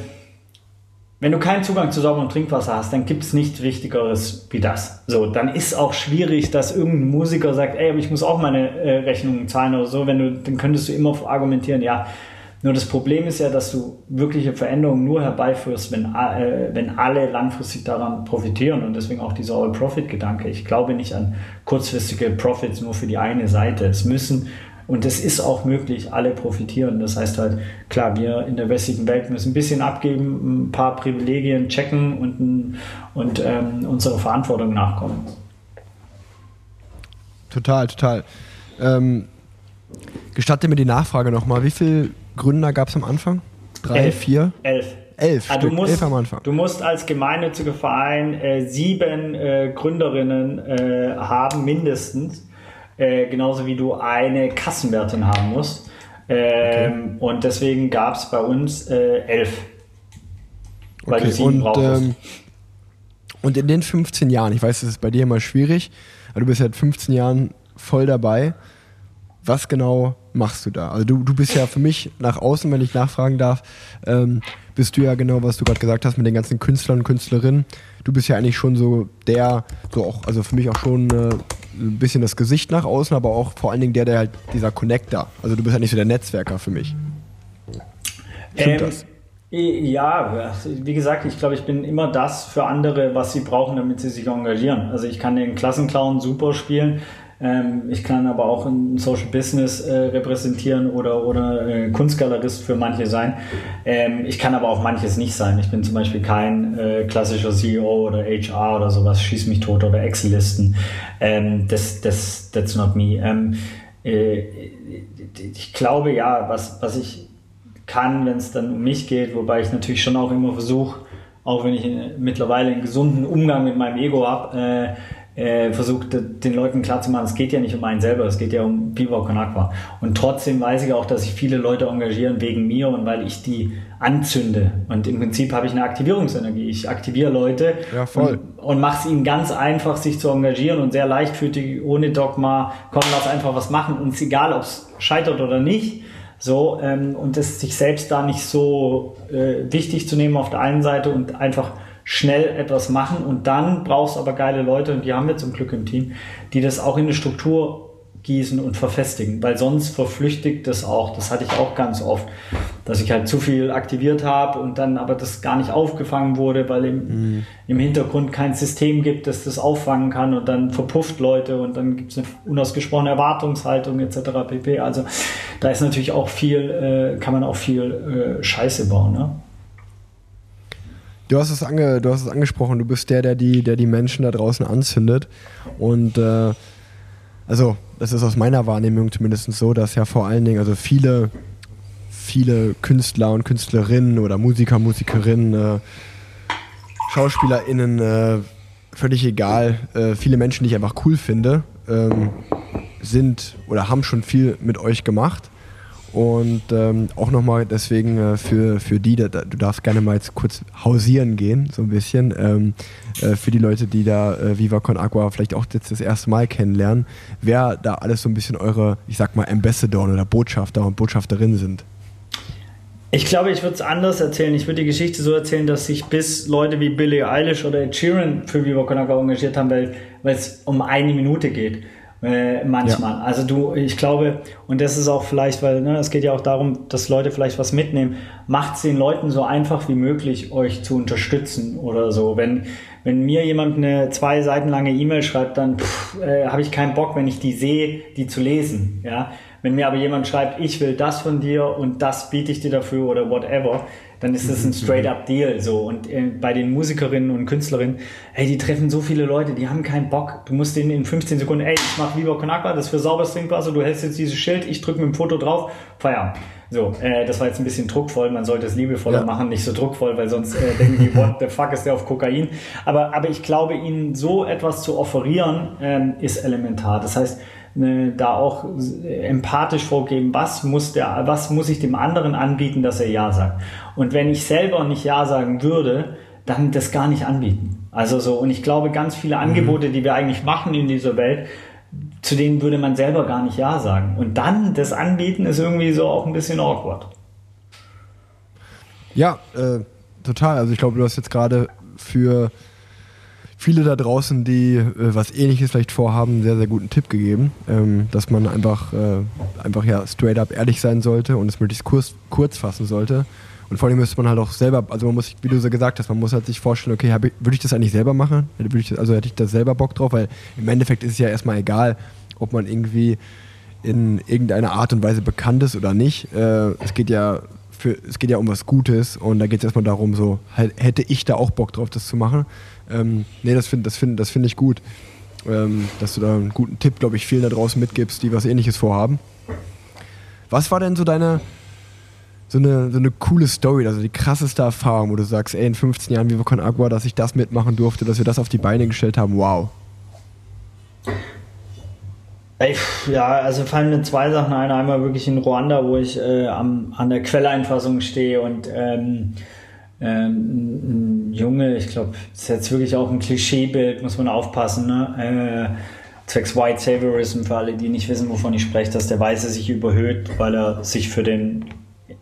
wenn du keinen Zugang zu sauberem Trinkwasser hast, dann gibt es nichts Wichtigeres wie das. So, dann ist auch schwierig, dass irgendein Musiker sagt, ey, aber ich muss auch meine äh, Rechnungen zahlen oder so. Wenn du, dann könntest du immer argumentieren, ja. Nur das Problem ist ja, dass du wirkliche Veränderungen nur herbeiführst, wenn, äh, wenn alle langfristig daran profitieren und deswegen auch dieser All-Profit-Gedanke. Ich glaube nicht an kurzfristige Profits nur für die eine Seite. Es müssen und es ist auch möglich, alle profitieren. Das heißt halt, klar, wir in der westlichen Welt müssen ein bisschen abgeben, ein paar Privilegien checken und, und ähm, unserer Verantwortung nachkommen. Total, total. Ähm, gestatte mir die Nachfrage nochmal. Wie viele Gründer gab es am Anfang? Drei, elf, vier? Elf. Elf, also du, musst, elf am Anfang. du musst als gemeinnütziger Verein äh, sieben äh, Gründerinnen äh, haben, mindestens. Äh, genauso wie du eine Kassenwertin haben musst. Ähm, okay. Und deswegen gab es bei uns äh, elf. Weil okay. du sieben und, brauchst. Ähm, und in den 15 Jahren, ich weiß, das ist bei dir immer schwierig, aber du bist seit 15 Jahren voll dabei. Was genau machst du da? Also du, du bist ja für mich nach außen, wenn ich nachfragen darf, ähm, bist du ja genau, was du gerade gesagt hast mit den ganzen Künstlern und Künstlerinnen. Du bist ja eigentlich schon so der, so auch, also für mich auch schon äh, ein bisschen das Gesicht nach außen, aber auch vor allen Dingen der, der halt dieser Connector. Also du bist ja nicht so der Netzwerker für mich. Stimmt ähm, das? Ja, wie gesagt, ich glaube, ich bin immer das für andere, was sie brauchen, damit sie sich engagieren. Also ich kann den Klassenclown super spielen, ich kann aber auch ein Social Business äh, repräsentieren oder, oder äh, Kunstgalerist für manche sein. Ähm, ich kann aber auch manches nicht sein. Ich bin zum Beispiel kein äh, klassischer CEO oder HR oder sowas, schieß mich tot oder Excel-Listen. Ähm, das, das, that's not me. Ähm, äh, ich glaube ja, was, was ich kann, wenn es dann um mich geht, wobei ich natürlich schon auch immer versuche, auch wenn ich mittlerweile einen gesunden Umgang mit meinem Ego habe, äh, versucht den Leuten klarzumachen, es geht ja nicht um einen selber, es geht ja um Viva Con Aqua. Und trotzdem weiß ich auch, dass sich viele Leute engagieren wegen mir und weil ich die anzünde. Und im Prinzip habe ich eine Aktivierungsenergie. Ich aktiviere Leute ja, und, und mache es ihnen ganz einfach, sich zu engagieren und sehr leichtfüßig, ohne Dogma, komm, lass einfach was machen. Und es ist egal, ob es scheitert oder nicht. So, ähm, und es sich selbst da nicht so äh, wichtig zu nehmen auf der einen Seite und einfach schnell etwas machen und dann brauchst du aber geile Leute und die haben wir zum Glück im Team, die das auch in eine Struktur gießen und verfestigen, weil sonst verflüchtigt das auch. Das hatte ich auch ganz oft, dass ich halt zu viel aktiviert habe und dann aber das gar nicht aufgefangen wurde, weil im, mhm. im Hintergrund kein System gibt, das das auffangen kann und dann verpufft Leute und dann gibt es eine unausgesprochene Erwartungshaltung etc. pp. Also da ist natürlich auch viel, äh, kann man auch viel äh, Scheiße bauen. Ne? Du hast es, ange, du hast es angesprochen, du bist der, der die, der die Menschen da draußen anzündet. Und äh, also, das ist aus meiner Wahrnehmung zumindest so, dass ja vor allen Dingen, also viele, viele Künstler und Künstlerinnen oder Musiker, Musikerinnen, äh, SchauspielerInnen, äh, völlig egal, äh, viele Menschen, die ich einfach cool finde, ähm, sind oder haben schon viel mit euch gemacht. Und ähm, auch nochmal deswegen äh, für, für die, da, du darfst gerne mal jetzt kurz hausieren gehen, so ein bisschen, ähm, äh, für die Leute, die da äh, Viva Con Agua vielleicht auch jetzt das erste Mal kennenlernen, wer da alles so ein bisschen eure, ich sag mal, Ambassador oder Botschafter und Botschafterinnen sind. Ich glaube, ich würde es anders erzählen. Ich würde die Geschichte so erzählen, dass sich bis Leute wie Billie Eilish oder Ed Sheeran für Viva Con Agua engagiert haben, weil es um eine Minute geht. Äh, manchmal. Ja. Also du, ich glaube, und das ist auch vielleicht, weil ne, es geht ja auch darum, dass Leute vielleicht was mitnehmen, macht es den Leuten so einfach wie möglich, euch zu unterstützen oder so. Wenn, wenn mir jemand eine zwei Seiten lange E-Mail schreibt, dann äh, habe ich keinen Bock, wenn ich die sehe, die zu lesen. Ja? Wenn mir aber jemand schreibt, ich will das von dir und das biete ich dir dafür oder whatever, dann ist das ein mhm. straight-up Deal so. Und äh, bei den Musikerinnen und Künstlerinnen, hey, die treffen so viele Leute, die haben keinen Bock. Du musst denen in 15 Sekunden, ey, ich mach lieber Konakwa, das ist für sauberes Trinkwasser, du hältst jetzt dieses Schild, ich drücke mit dem Foto drauf, Feierabend. So, äh, das war jetzt ein bisschen druckvoll, man sollte es liebevoller ja. machen, nicht so druckvoll, weil sonst äh, denken die, what the fuck ist der auf Kokain? Aber, aber ich glaube, ihnen so etwas zu offerieren, ähm, ist elementar. Das heißt, ne, da auch empathisch vorgeben, was muss der, was muss ich dem anderen anbieten, dass er Ja sagt. Und wenn ich selber nicht Ja sagen würde, dann das gar nicht anbieten. Also so, und ich glaube, ganz viele Angebote, die wir eigentlich machen in dieser Welt, zu denen würde man selber gar nicht Ja sagen. Und dann das anbieten ist irgendwie so auch ein bisschen awkward. Ja, äh, total. Also ich glaube, du hast jetzt gerade für viele da draußen, die äh, was ähnliches vielleicht vorhaben, einen sehr, sehr guten Tipp gegeben, ähm, dass man einfach, äh, einfach ja straight up ehrlich sein sollte und es möglichst kurz, kurz fassen sollte. Und vor allem müsste man halt auch selber, also man muss, wie du so gesagt hast, man muss halt sich vorstellen, okay, ich, würde ich das eigentlich selber machen? Ich also hätte ich da selber Bock drauf, weil im Endeffekt ist es ja erstmal egal, ob man irgendwie in irgendeiner Art und Weise bekannt ist oder nicht. Äh, es geht ja für, es geht ja um was Gutes und da geht es erstmal darum, so, hätte ich da auch Bock drauf, das zu machen? Ähm, nee, das finde das find, das find ich gut, ähm, dass du da einen guten Tipp, glaube ich, vielen da draußen mitgibst, die was ähnliches vorhaben. Was war denn so deine, so eine, so eine coole Story, also die krasseste Erfahrung, wo du sagst, ey, in 15 Jahren Viva Con Agua, dass ich das mitmachen durfte, dass wir das auf die Beine gestellt haben, wow. Ja, also fallen mir zwei Sachen ein. Einmal wirklich in Ruanda, wo ich äh, am, an der Quelleinfassung stehe und ähm, ähm, ein Junge, ich glaube, das ist jetzt wirklich auch ein Klischeebild, muss man aufpassen, ne? Äh, zwecks White Saviorism, für alle, die nicht wissen, wovon ich spreche, dass der Weiße sich überhöht, weil er sich für den,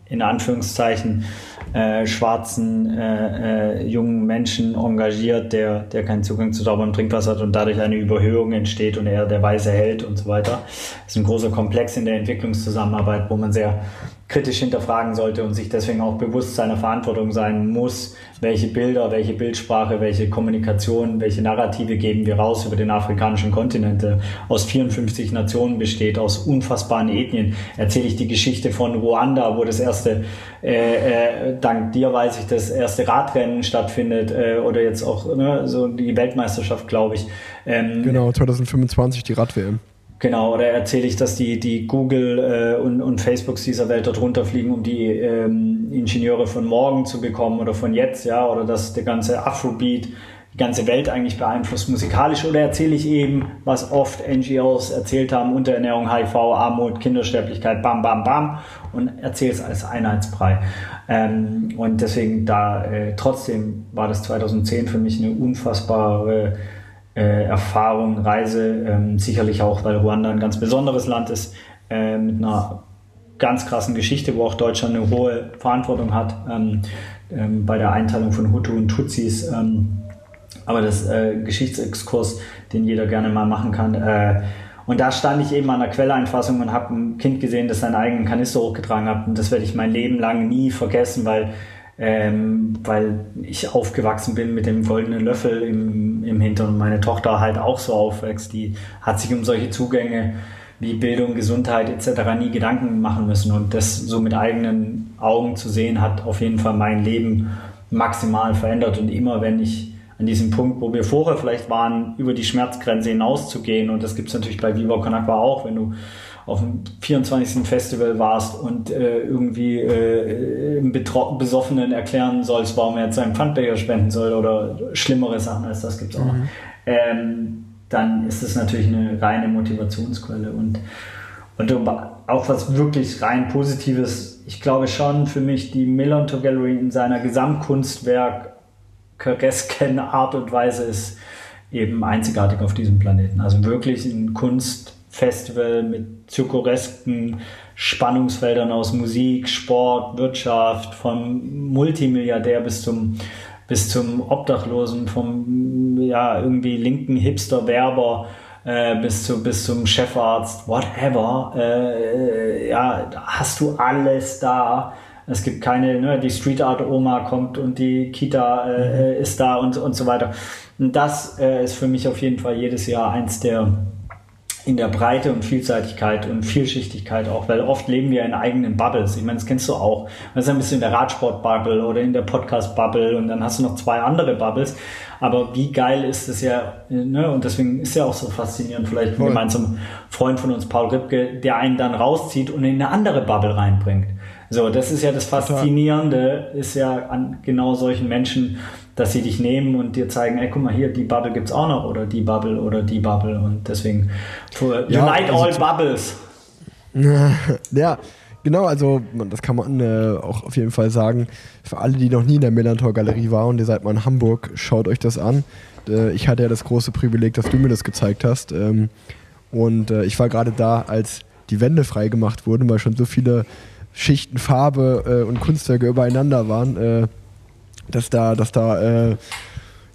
in Anführungszeichen, äh, schwarzen äh, äh, jungen Menschen engagiert, der, der keinen Zugang zu sauberem Trinkwasser hat und dadurch eine Überhöhung entsteht und er der Weiße hält und so weiter. Das ist ein großer Komplex in der Entwicklungszusammenarbeit, wo man sehr kritisch hinterfragen sollte und sich deswegen auch bewusst seiner Verantwortung sein muss, welche Bilder, welche Bildsprache, welche Kommunikation, welche Narrative geben wir raus über den afrikanischen Kontinent, der aus 54 Nationen besteht, aus unfassbaren Ethnien. Erzähle ich die Geschichte von Ruanda, wo das erste, äh, äh, dank dir weiß ich, das erste Radrennen stattfindet äh, oder jetzt auch ne, so die Weltmeisterschaft, glaube ich. Ähm, genau, 2025 die Rad-WM. Genau, oder erzähle ich, dass die, die Google äh, und, und Facebooks dieser Welt dort runterfliegen, um die ähm, Ingenieure von morgen zu bekommen oder von jetzt, ja, oder dass der ganze Afrobeat die ganze Welt eigentlich beeinflusst musikalisch, oder erzähle ich eben, was oft NGOs erzählt haben, Unterernährung, HIV, Armut, Kindersterblichkeit, bam, bam, bam, und erzähle es als Einheitsbrei. Ähm, und deswegen da, äh, trotzdem war das 2010 für mich eine unfassbare Erfahrung, Reise, ähm, sicherlich auch, weil Ruanda ein ganz besonderes Land ist, äh, mit einer ganz krassen Geschichte, wo auch Deutschland eine hohe Verantwortung hat ähm, ähm, bei der Einteilung von Hutu und Tutsis. Ähm, aber das äh, Geschichtsexkurs, den jeder gerne mal machen kann. Äh, und da stand ich eben an der Quelleinfassung und habe ein Kind gesehen, das seinen eigenen Kanister hochgetragen hat. Und das werde ich mein Leben lang nie vergessen, weil ähm, weil ich aufgewachsen bin mit dem goldenen Löffel im, im Hintern und meine Tochter halt auch so aufwächst. Die hat sich um solche Zugänge wie Bildung, Gesundheit etc. nie Gedanken machen müssen und das so mit eigenen Augen zu sehen, hat auf jeden Fall mein Leben maximal verändert und immer wenn ich an diesem Punkt, wo wir vorher vielleicht waren, über die Schmerzgrenze hinauszugehen und das gibt es natürlich bei Viva Con auch, wenn du auf dem 24. Festival warst und äh, irgendwie äh, im Besoffenen erklären sollst, warum er jetzt seinen Pfandbecher spenden soll oder schlimmere Sachen als das gibt es auch. Mhm. Ähm, dann ist es natürlich eine reine Motivationsquelle und, und auch was wirklich rein Positives. Ich glaube schon für mich die Millantor Gallery in seiner Gesamtkunstwerk Köresken Art und Weise ist eben einzigartig auf diesem Planeten. Also wirklich ein Kunst Festival mit zuckeresken Spannungsfeldern aus Musik, Sport, Wirtschaft, vom Multimilliardär bis zum, bis zum Obdachlosen, vom ja, irgendwie linken Hipster-Werber äh, bis, zu, bis zum Chefarzt, whatever. Äh, ja, hast du alles da. Es gibt keine, ne, die Street Art Oma kommt und die Kita äh, mhm. ist da und, und so weiter. Und das äh, ist für mich auf jeden Fall jedes Jahr eins der in der Breite und Vielseitigkeit und Vielschichtigkeit auch, weil oft leben wir in eigenen Bubbles. Ich meine, das kennst du auch. Das ist ein bisschen in der Radsport-Bubble oder in der Podcast-Bubble und dann hast du noch zwei andere Bubbles. Aber wie geil ist es ja, ne? und deswegen ist ja auch so faszinierend, vielleicht ein gemeinsamer Freund von uns, Paul Ripke, der einen dann rauszieht und in eine andere Bubble reinbringt. So, das ist ja das Faszinierende, ist ja an genau solchen Menschen, dass sie dich nehmen und dir zeigen, ey, guck mal hier, die Bubble gibt's auch noch oder die Bubble oder die Bubble und deswegen ja, unite also all Bubbles. ja, genau, also das kann man äh, auch auf jeden Fall sagen. Für alle, die noch nie in der Millantor Galerie waren und ihr seid mal in Hamburg, schaut euch das an. Äh, ich hatte ja das große Privileg, dass du mir das gezeigt hast. Ähm, und äh, ich war gerade da, als die Wände freigemacht wurden, weil schon so viele Schichten Farbe äh, und Kunstwerke übereinander waren, äh, dass da, dass da äh,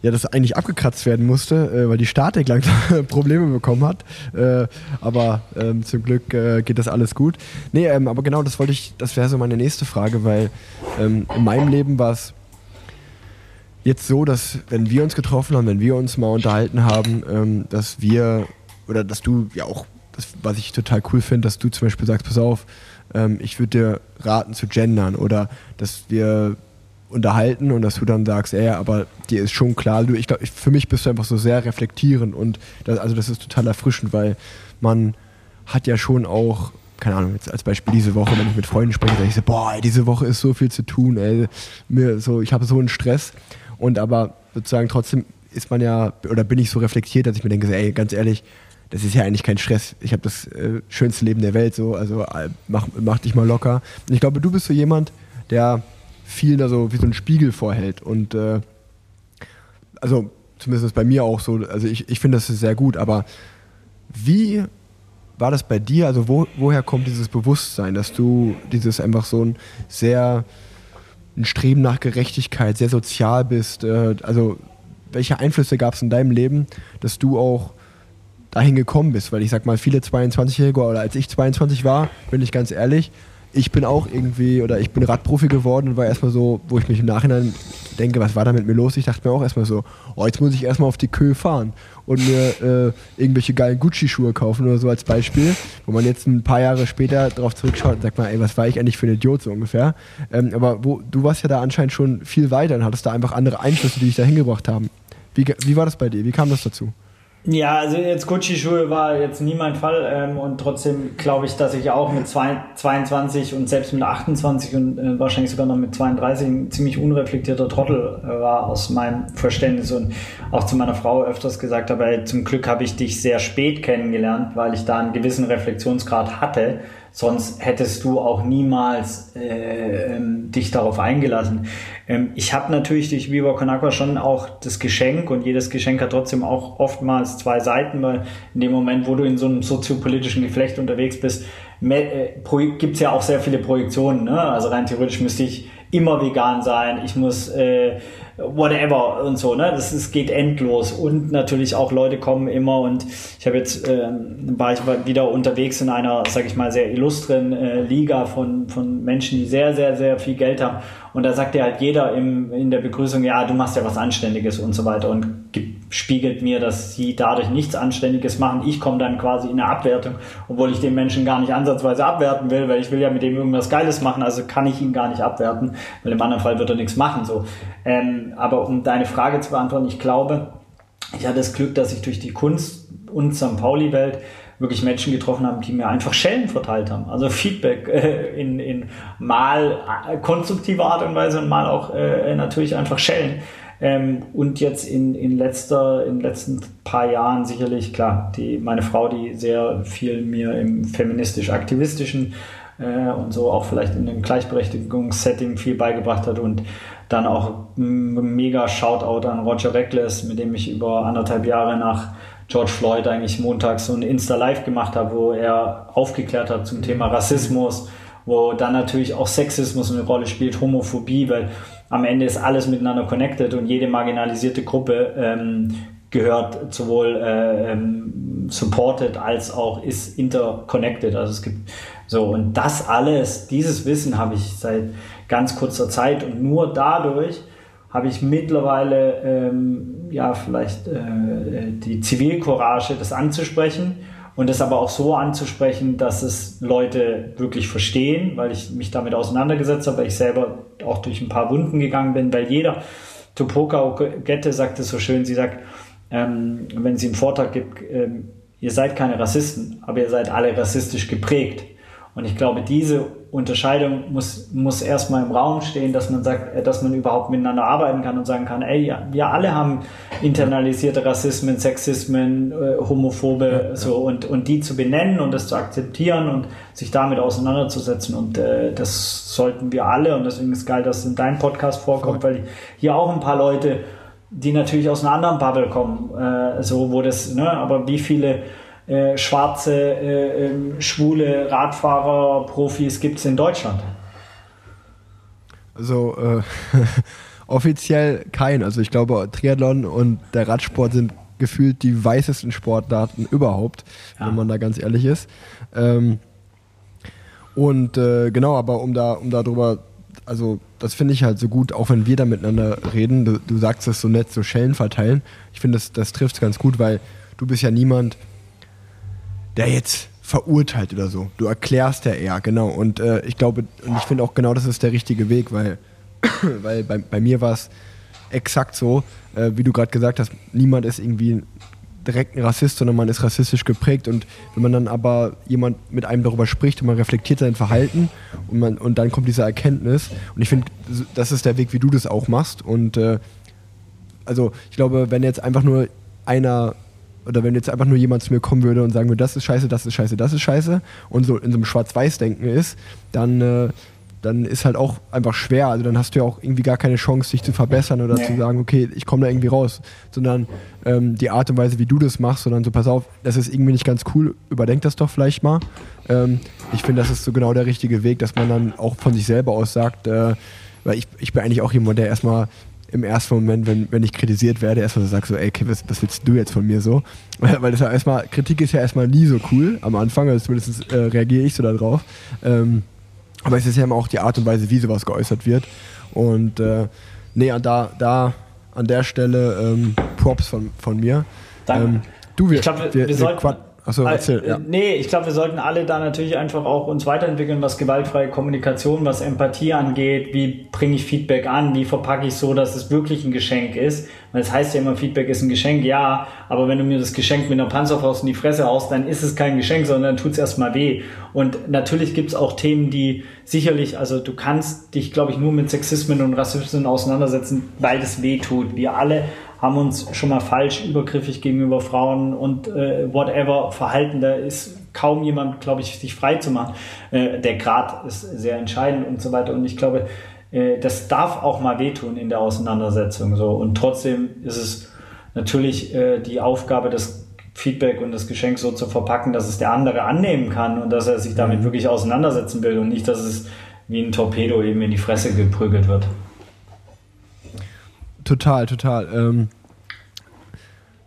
ja, das eigentlich abgekratzt werden musste, äh, weil die Statik langsam Probleme bekommen hat. Äh, aber ähm, zum Glück äh, geht das alles gut. Nee, ähm, aber genau das wollte ich, das wäre so meine nächste Frage, weil ähm, in meinem Leben war es jetzt so, dass wenn wir uns getroffen haben, wenn wir uns mal unterhalten haben, ähm, dass wir oder dass du ja auch, das, was ich total cool finde, dass du zum Beispiel sagst, pass auf, ähm, ich würde dir raten zu gendern oder dass wir unterhalten und dass du dann sagst, ey, aber dir ist schon klar, du, ich glaube, für mich bist du einfach so sehr reflektierend und das, also das ist total erfrischend, weil man hat ja schon auch, keine Ahnung, jetzt als Beispiel diese Woche, wenn ich mit Freunden spreche, sage ich so, boah, diese Woche ist so viel zu tun, ey, mir so, ich habe so einen Stress und aber sozusagen trotzdem ist man ja, oder bin ich so reflektiert, dass ich mir denke, ey, ganz ehrlich, das ist ja eigentlich kein Stress. Ich habe das äh, schönste Leben der Welt, so, also äh, mach, mach dich mal locker. Und ich glaube, du bist so jemand, der viel da so wie so ein Spiegel vorhält. Und äh, also zumindest bei mir auch so, also ich, ich finde das sehr gut, aber wie war das bei dir? Also wo, woher kommt dieses Bewusstsein, dass du dieses einfach so ein sehr ein Streben nach Gerechtigkeit, sehr sozial bist? Äh, also welche Einflüsse gab es in deinem Leben, dass du auch dahin gekommen bist? Weil ich sag mal, viele 22-Jährige oder als ich 22 war, bin ich ganz ehrlich, ich bin auch irgendwie, oder ich bin Radprofi geworden und war erstmal so, wo ich mich im Nachhinein denke, was war da mit mir los? Ich dachte mir auch erstmal so, oh, jetzt muss ich erstmal auf die Kö fahren und mir äh, irgendwelche geilen Gucci-Schuhe kaufen oder so als Beispiel, wo man jetzt ein paar Jahre später darauf zurückschaut und sagt mal, ey, was war ich eigentlich für ein Idiot so ungefähr? Ähm, aber wo, du warst ja da anscheinend schon viel weiter und hattest da einfach andere Einflüsse, die dich da hingebracht haben. Wie, wie war das bei dir? Wie kam das dazu? Ja, also jetzt Gucci-Schuhe war jetzt nie mein Fall ähm, und trotzdem glaube ich, dass ich auch mit zwei, 22 und selbst mit 28 und äh, wahrscheinlich sogar noch mit 32 ein ziemlich unreflektierter Trottel äh, war aus meinem Verständnis und auch zu meiner Frau öfters gesagt habe, zum Glück habe ich dich sehr spät kennengelernt, weil ich da einen gewissen Reflexionsgrad hatte Sonst hättest du auch niemals äh, ähm, dich darauf eingelassen. Ähm, ich habe natürlich durch Viva Con Agua schon auch das Geschenk und jedes Geschenk hat trotzdem auch oftmals zwei Seiten, weil in dem Moment, wo du in so einem soziopolitischen Geflecht unterwegs bist, äh, gibt es ja auch sehr viele Projektionen. Ne? Also rein theoretisch müsste ich immer vegan sein, ich muss äh, whatever und so, ne? Das ist, geht endlos. Und natürlich auch Leute kommen immer und ich habe jetzt, äh, war ich wieder unterwegs in einer, sag ich mal, sehr illustren äh, Liga von, von Menschen, die sehr, sehr, sehr viel Geld haben. Und da sagt ja halt jeder im, in der Begrüßung, ja, du machst ja was Anständiges und so weiter und spiegelt mir, dass sie dadurch nichts Anständiges machen. Ich komme dann quasi in eine Abwertung, obwohl ich den Menschen gar nicht ansatzweise abwerten will, weil ich will ja mit dem irgendwas Geiles machen, also kann ich ihn gar nicht abwerten, weil im anderen Fall wird er nichts machen. So. Ähm, aber um deine Frage zu beantworten, ich glaube, ich hatte das Glück, dass ich durch die Kunst und St. Pauli-Welt wirklich Menschen getroffen habe, die mir einfach Schellen verteilt haben. Also Feedback äh, in, in mal äh, konstruktiver Art und Weise und mal auch äh, natürlich einfach Schellen. Ähm, und jetzt in, in letzter, in letzten paar Jahren sicherlich, klar, die, meine Frau, die sehr viel mir im feministisch-aktivistischen äh, und so auch vielleicht in dem Gleichberechtigungssetting viel beigebracht hat und dann auch mega Shoutout an Roger Reckless, mit dem ich über anderthalb Jahre nach George Floyd eigentlich montags so ein Insta-Live gemacht habe, wo er aufgeklärt hat zum Thema Rassismus, wo dann natürlich auch Sexismus eine Rolle spielt, Homophobie, weil am Ende ist alles miteinander connected und jede marginalisierte Gruppe ähm, gehört sowohl äh, ähm, supported als auch ist interconnected. Also es gibt so und das alles, dieses Wissen habe ich seit ganz kurzer Zeit und nur dadurch habe ich mittlerweile ähm, ja vielleicht äh, die Zivilcourage, das anzusprechen und das aber auch so anzusprechen, dass es Leute wirklich verstehen, weil ich mich damit auseinandergesetzt habe, weil ich selber auch durch ein paar Wunden gegangen bin, weil jeder, Tupoka Ogette sagt es so schön, sie sagt, ähm, wenn sie einen Vortrag gibt, ähm, ihr seid keine Rassisten, aber ihr seid alle rassistisch geprägt. Und ich glaube, diese Unterscheidung muss, muss erstmal im Raum stehen, dass man sagt, äh, dass man überhaupt miteinander arbeiten kann und sagen kann, ey, ja, wir alle haben internalisierte Rassismen, Sexismen, äh, Homophobe, ja, so, und, und die zu benennen und das zu akzeptieren und sich damit auseinanderzusetzen. Und äh, das sollten wir alle und deswegen ist geil, dass es in deinem Podcast vorkommt, weil hier auch ein paar Leute, die natürlich aus einer anderen Bubble kommen, äh, so, wo das, ne, aber wie viele äh, schwarze, äh, ähm, schwule Radfahrer, Profis gibt es in Deutschland? Also äh, offiziell kein. Also ich glaube, Triathlon und der Radsport sind gefühlt die weißesten Sportarten überhaupt, ja. wenn man da ganz ehrlich ist. Ähm, und äh, genau, aber um da, um darüber, also das finde ich halt so gut, auch wenn wir da miteinander reden. Du, du sagst das so nett, so Schellen verteilen. Ich finde, das, das trifft es ganz gut, weil du bist ja niemand, der jetzt verurteilt oder so. Du erklärst ja eher, genau. Und äh, ich glaube, und ich finde auch genau, das ist der richtige Weg, weil, weil bei, bei mir war es exakt so, äh, wie du gerade gesagt hast, niemand ist irgendwie direkt ein Rassist, sondern man ist rassistisch geprägt. Und wenn man dann aber jemand mit einem darüber spricht und man reflektiert sein Verhalten und, man, und dann kommt diese Erkenntnis. Und ich finde, das ist der Weg, wie du das auch machst. Und äh, also ich glaube, wenn jetzt einfach nur einer oder wenn jetzt einfach nur jemand zu mir kommen würde und sagen würde, das ist scheiße, das ist scheiße, das ist scheiße und so in so einem Schwarz-Weiß-Denken ist, dann, äh, dann ist halt auch einfach schwer. Also dann hast du ja auch irgendwie gar keine Chance, dich zu verbessern oder nee. zu sagen, okay, ich komme da irgendwie raus. Sondern ähm, die Art und Weise, wie du das machst, sondern so, pass auf, das ist irgendwie nicht ganz cool, überdenk das doch vielleicht mal. Ähm, ich finde, das ist so genau der richtige Weg, dass man dann auch von sich selber aus sagt, äh, weil ich, ich bin eigentlich auch jemand, der erstmal im ersten Moment, wenn, wenn ich kritisiert werde, erstmal so sag so, ey, was, was willst du jetzt von mir so? Weil das ja erstmal, Kritik ist ja erstmal nie so cool am Anfang, also zumindest äh, reagiere ich so darauf. Ähm, aber es ist ja immer auch die Art und Weise, wie sowas geäußert wird. Und äh, nee, da, da an der Stelle ähm, Props von, von mir. Danke. Ähm, du, wir, ich glaube, wir, wir, wir sollten, Achso, erzähl. Ja. Nee, ich glaube, wir sollten alle da natürlich einfach auch uns weiterentwickeln, was gewaltfreie Kommunikation, was Empathie angeht. Wie bringe ich Feedback an? Wie verpacke ich so, dass es wirklich ein Geschenk ist? Weil es heißt ja immer, Feedback ist ein Geschenk, ja, aber wenn du mir das Geschenk mit einer Panzerfaust in die Fresse haust, dann ist es kein Geschenk, sondern dann tut es erstmal weh. Und natürlich gibt es auch Themen, die sicherlich, also du kannst dich, glaube ich, nur mit Sexismen und Rassismen auseinandersetzen, weil das weh tut. Wir alle haben uns schon mal falsch übergriffig gegenüber Frauen und äh, whatever verhalten. Da ist kaum jemand, glaube ich, sich frei zu machen. Äh, der Grad ist sehr entscheidend und so weiter. Und ich glaube, äh, das darf auch mal wehtun in der Auseinandersetzung. So. Und trotzdem ist es natürlich äh, die Aufgabe des Feedback und das Geschenk so zu verpacken, dass es der andere annehmen kann und dass er sich damit mhm. wirklich auseinandersetzen will und nicht, dass es wie ein Torpedo eben in die Fresse geprügelt wird. Total, total. Ähm,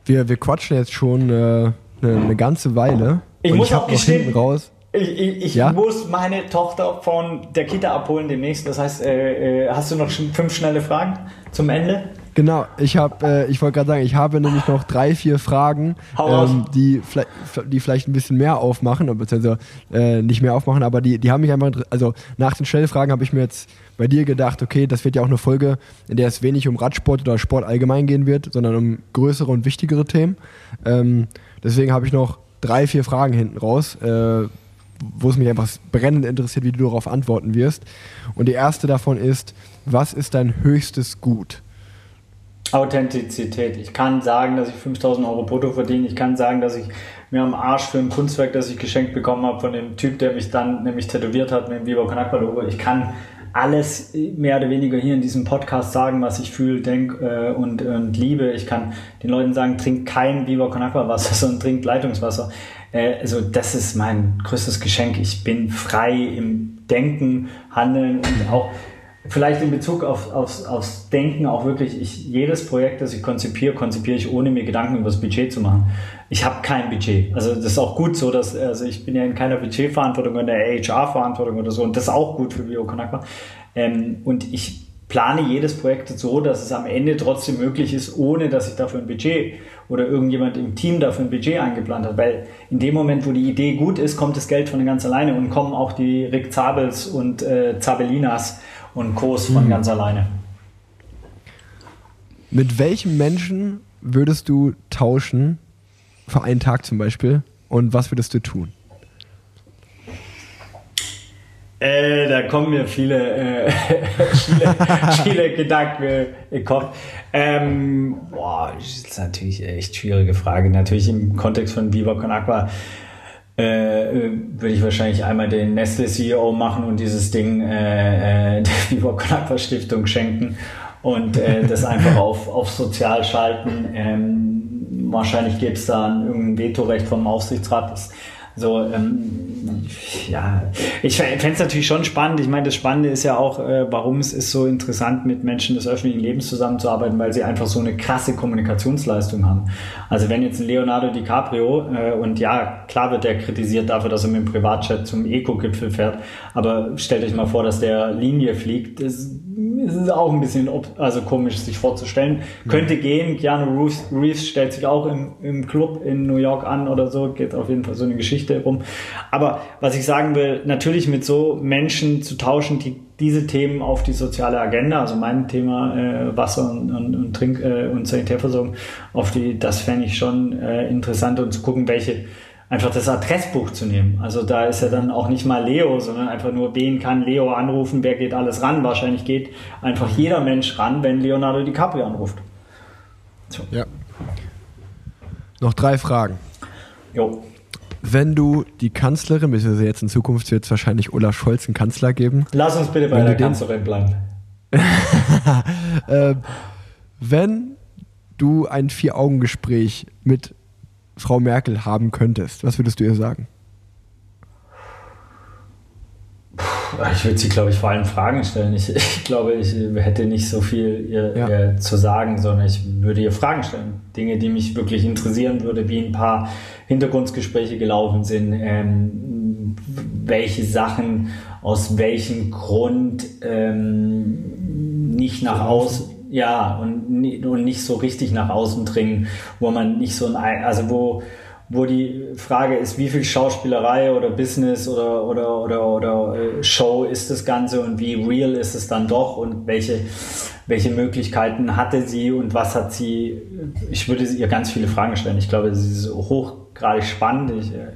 wir, wir quatschen jetzt schon äh, eine, eine, ganze Weile. Ich muss ich auch gestehen, raus. Ich, ich, ich ja? muss meine Tochter von der Kita abholen demnächst. Das heißt, äh, äh, hast du noch fünf schnelle Fragen zum Ende? Genau, ich habe, äh, ich wollte gerade sagen, ich habe nämlich noch drei, vier Fragen, ähm, die, vielleicht, die vielleicht ein bisschen mehr aufmachen, beziehungsweise äh, nicht mehr aufmachen, aber die, die haben mich einfach, also nach den Schnellfragen habe ich mir jetzt bei dir gedacht, okay, das wird ja auch eine Folge, in der es wenig um Radsport oder Sport allgemein gehen wird, sondern um größere und wichtigere Themen. Ähm, deswegen habe ich noch drei, vier Fragen hinten raus, äh, wo es mich einfach brennend interessiert, wie du darauf antworten wirst. Und die erste davon ist, was ist dein höchstes Gut? Authentizität. Ich kann sagen, dass ich 5000 Euro brutto verdiene. Ich kann sagen, dass ich mir am Arsch für ein Kunstwerk, das ich geschenkt bekommen habe von dem Typ, der mich dann nämlich tätowiert hat mit dem Viva Con Logo. Ich kann alles mehr oder weniger hier in diesem Podcast sagen, was ich fühle, denke äh, und, und liebe. Ich kann den Leuten sagen, trink kein Viva Con Wasser, sondern trink Leitungswasser. Äh, also das ist mein größtes Geschenk. Ich bin frei im Denken, Handeln und auch vielleicht in Bezug auf, aufs, aufs Denken auch wirklich, ich, jedes Projekt, das ich konzipiere, konzipiere ich ohne mir Gedanken über das Budget zu machen. Ich habe kein Budget. Also das ist auch gut so, dass also ich bin ja in keiner Budgetverantwortung in der HR-Verantwortung oder so und das ist auch gut für Bio Conakwa. Ähm, und ich plane jedes Projekt so, dass es am Ende trotzdem möglich ist, ohne dass ich dafür ein Budget oder irgendjemand im Team dafür ein Budget eingeplant hat. Weil in dem Moment, wo die Idee gut ist, kommt das Geld von ganz alleine und kommen auch die Rick Zabels und äh, Zabelinas und Kurs von mhm. ganz alleine. Mit welchem Menschen würdest du tauschen, für einen Tag zum Beispiel, und was würdest du tun? Äh, da kommen mir viele, äh, viele, viele Gedanken den Kopf. Ähm, boah, das ist natürlich eine echt schwierige Frage. Natürlich im Kontext von Viva Con Aqua äh, würde ich wahrscheinlich einmal den Nestle CEO machen und dieses Ding äh, äh, der Con Aqua Stiftung schenken und äh, das einfach auf, auf sozial schalten. Ähm, wahrscheinlich gäbe es da ein, irgendein Vetorecht vom Aufsichtsrat. So, ähm, ja, ich fände es natürlich schon spannend. Ich meine, das Spannende ist ja auch, äh, warum es ist so interessant, mit Menschen des öffentlichen Lebens zusammenzuarbeiten, weil sie einfach so eine krasse Kommunikationsleistung haben. Also wenn jetzt ein Leonardo DiCaprio, äh, und ja, klar wird der kritisiert dafür, dass er mit dem Privatjet zum Eco-Gipfel fährt, aber stellt euch mal vor, dass der Linie fliegt. Das, es ist auch ein bisschen also komisch, sich vorzustellen. Mhm. Könnte gehen. Keanu Reeves, Reeves stellt sich auch im, im Club in New York an oder so. Geht auf jeden Fall so eine Geschichte rum. Aber was ich sagen will, natürlich mit so Menschen zu tauschen, die diese Themen auf die soziale Agenda, also mein Thema äh, Wasser und, und, und Trink- äh, und Sanitärversorgung, auf die, das fände ich schon äh, interessant und zu gucken, welche einfach das Adressbuch zu nehmen. Also da ist ja dann auch nicht mal Leo, sondern einfach nur, wen kann Leo anrufen, wer geht alles ran. Wahrscheinlich geht einfach jeder Mensch ran, wenn Leonardo DiCaprio anruft. So. Ja. Noch drei Fragen. Jo. Wenn du die Kanzlerin, beziehungsweise jetzt in Zukunft wird es wahrscheinlich Olaf Scholz einen Kanzler geben. Lass uns bitte bei der Kanzlerin bleiben. äh, wenn du ein Vier-Augen-Gespräch mit Frau Merkel haben könntest, was würdest du ihr sagen? Ich würde sie, glaube ich, vor allem Fragen stellen. Ich, ich, glaube, ich hätte nicht so viel ihr, ja. ihr, zu sagen, sondern ich würde ihr Fragen stellen. Dinge, die mich wirklich interessieren würde, wie ein paar Hintergrundgespräche gelaufen sind, ähm, welche Sachen aus welchem Grund ähm, nicht nach außen ja, und, und nicht so richtig nach außen dringen, wo man nicht so ein, also wo, wo die Frage ist, wie viel Schauspielerei oder Business oder, oder, oder, oder äh, Show ist das Ganze und wie real ist es dann doch und welche, welche Möglichkeiten hatte sie und was hat sie, ich würde ihr ganz viele Fragen stellen. Ich glaube, sie ist hochgradig spannend. Ich, äh,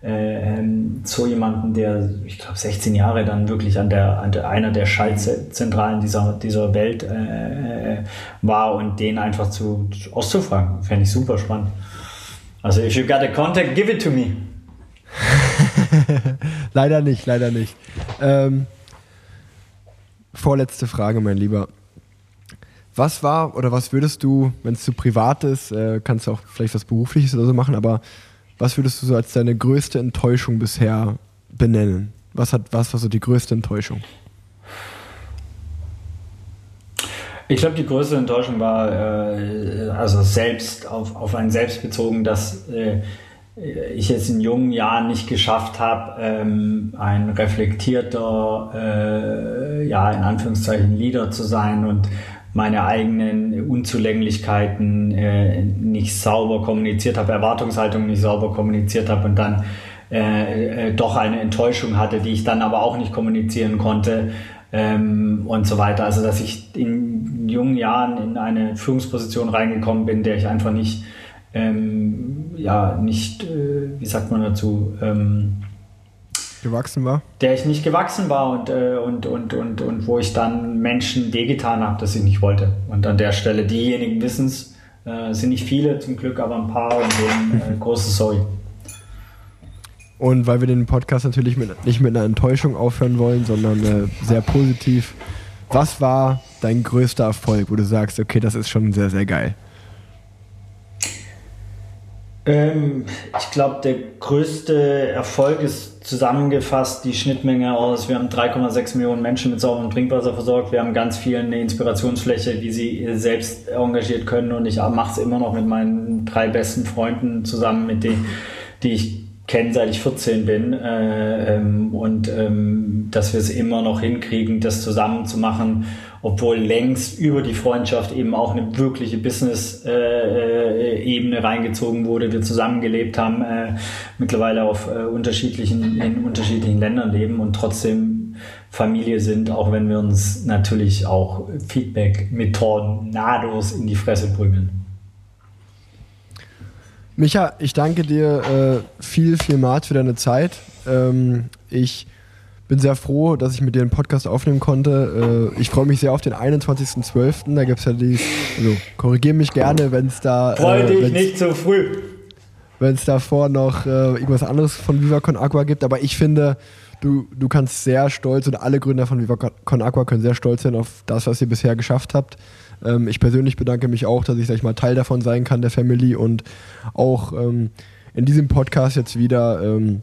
äh, so jemanden, der, ich glaube, 16 Jahre dann wirklich an der, an der einer der Schaltzentralen dieser, dieser Welt äh, äh, war und den einfach zu auszufragen, fände ich super spannend. Also, if you got a contact, give it to me. leider nicht, leider nicht. Ähm, vorletzte Frage, mein Lieber. Was war oder was würdest du, wenn es zu privat ist, äh, kannst du auch vielleicht was Berufliches oder so machen, aber was würdest du so als deine größte Enttäuschung bisher benennen? Was, hat, was war so die größte Enttäuschung? Ich glaube, die größte Enttäuschung war, äh, also selbst auf, auf einen selbst bezogen, dass äh, ich es in jungen Jahren nicht geschafft habe, ähm, ein reflektierter, äh, ja, in Anführungszeichen Leader zu sein und meine eigenen Unzulänglichkeiten äh, nicht sauber kommuniziert habe, Erwartungshaltung nicht sauber kommuniziert habe und dann äh, äh, doch eine Enttäuschung hatte, die ich dann aber auch nicht kommunizieren konnte ähm, und so weiter. Also dass ich in jungen Jahren in eine Führungsposition reingekommen bin, der ich einfach nicht, ähm, ja, nicht, äh, wie sagt man dazu, ähm, gewachsen war? Der ich nicht gewachsen war und, äh, und, und, und, und wo ich dann Menschen wehgetan habe, dass ich nicht wollte. Und an der Stelle, diejenigen wissen es, äh, sind nicht viele zum Glück, aber ein paar und denen äh, große Sorry. Und weil wir den Podcast natürlich mit, nicht mit einer Enttäuschung aufhören wollen, sondern äh, sehr positiv. Was war dein größter Erfolg, wo du sagst, okay, das ist schon sehr, sehr geil? Ähm, ich glaube, der größte Erfolg ist zusammengefasst die Schnittmenge aus, wir haben 3,6 Millionen Menschen mit sauberem Trinkwasser versorgt, wir haben ganz viel eine Inspirationsfläche, wie sie selbst engagiert können und ich mache es immer noch mit meinen drei besten Freunden zusammen, mit denen, die ich kenne, seit ich 14 bin äh, ähm, und ähm, dass wir es immer noch hinkriegen, das zusammen zu machen obwohl längst über die Freundschaft eben auch eine wirkliche Business-Ebene äh, reingezogen wurde. Wir zusammengelebt haben, äh, mittlerweile auf äh, unterschiedlichen, in unterschiedlichen Ländern leben und trotzdem Familie sind, auch wenn wir uns natürlich auch Feedback mit Tornados in die Fresse prügeln. Micha, ich danke dir äh, viel, vielmals für deine Zeit. Ähm, ich bin sehr froh, dass ich mit dir einen Podcast aufnehmen konnte. Äh, ich freue mich sehr auf den 21.12. Da gibt es ja die, also korrigiere mich gerne, wenn es da. Freue äh, dich nicht zu früh. Wenn es davor noch äh, irgendwas anderes von Viva Con Aqua gibt. Aber ich finde, du, du kannst sehr stolz und alle Gründer von Viva Con Aqua können sehr stolz sein auf das, was ihr bisher geschafft habt. Ähm, ich persönlich bedanke mich auch, dass ich, sag ich mal, Teil davon sein kann, der Family und auch ähm, in diesem Podcast jetzt wieder. Ähm,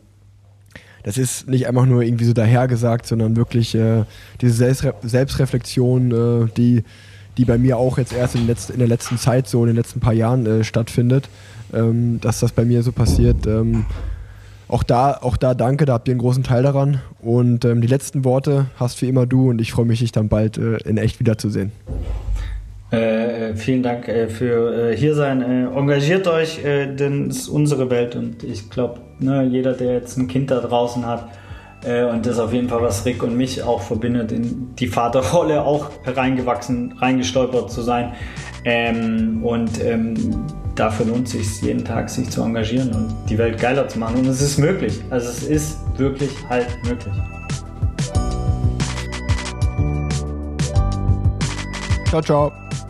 das ist nicht einfach nur irgendwie so dahergesagt, sondern wirklich äh, diese Selbstre Selbstreflexion, äh, die, die bei mir auch jetzt erst in, letzt, in, der letzten Zeit, so in den letzten paar Jahren äh, stattfindet, ähm, dass das bei mir so passiert. Ähm, auch da, auch da danke, da habt ihr einen großen Teil daran. Und ähm, die letzten Worte hast wie immer du und ich freue mich, dich dann bald äh, in echt wiederzusehen. Äh, äh, vielen Dank äh, für äh, hier sein. Äh, engagiert euch, äh, denn es ist unsere Welt und ich glaube, ne, jeder, der jetzt ein Kind da draußen hat und das auf jeden Fall, was Rick und mich auch verbindet, in die Vaterrolle auch reingewachsen, reingestolpert zu sein. Ähm, und ähm, dafür lohnt es sich jeden Tag, sich zu engagieren und die Welt geiler zu machen. Und es ist möglich. Also es ist wirklich halt möglich. Ciao, ciao.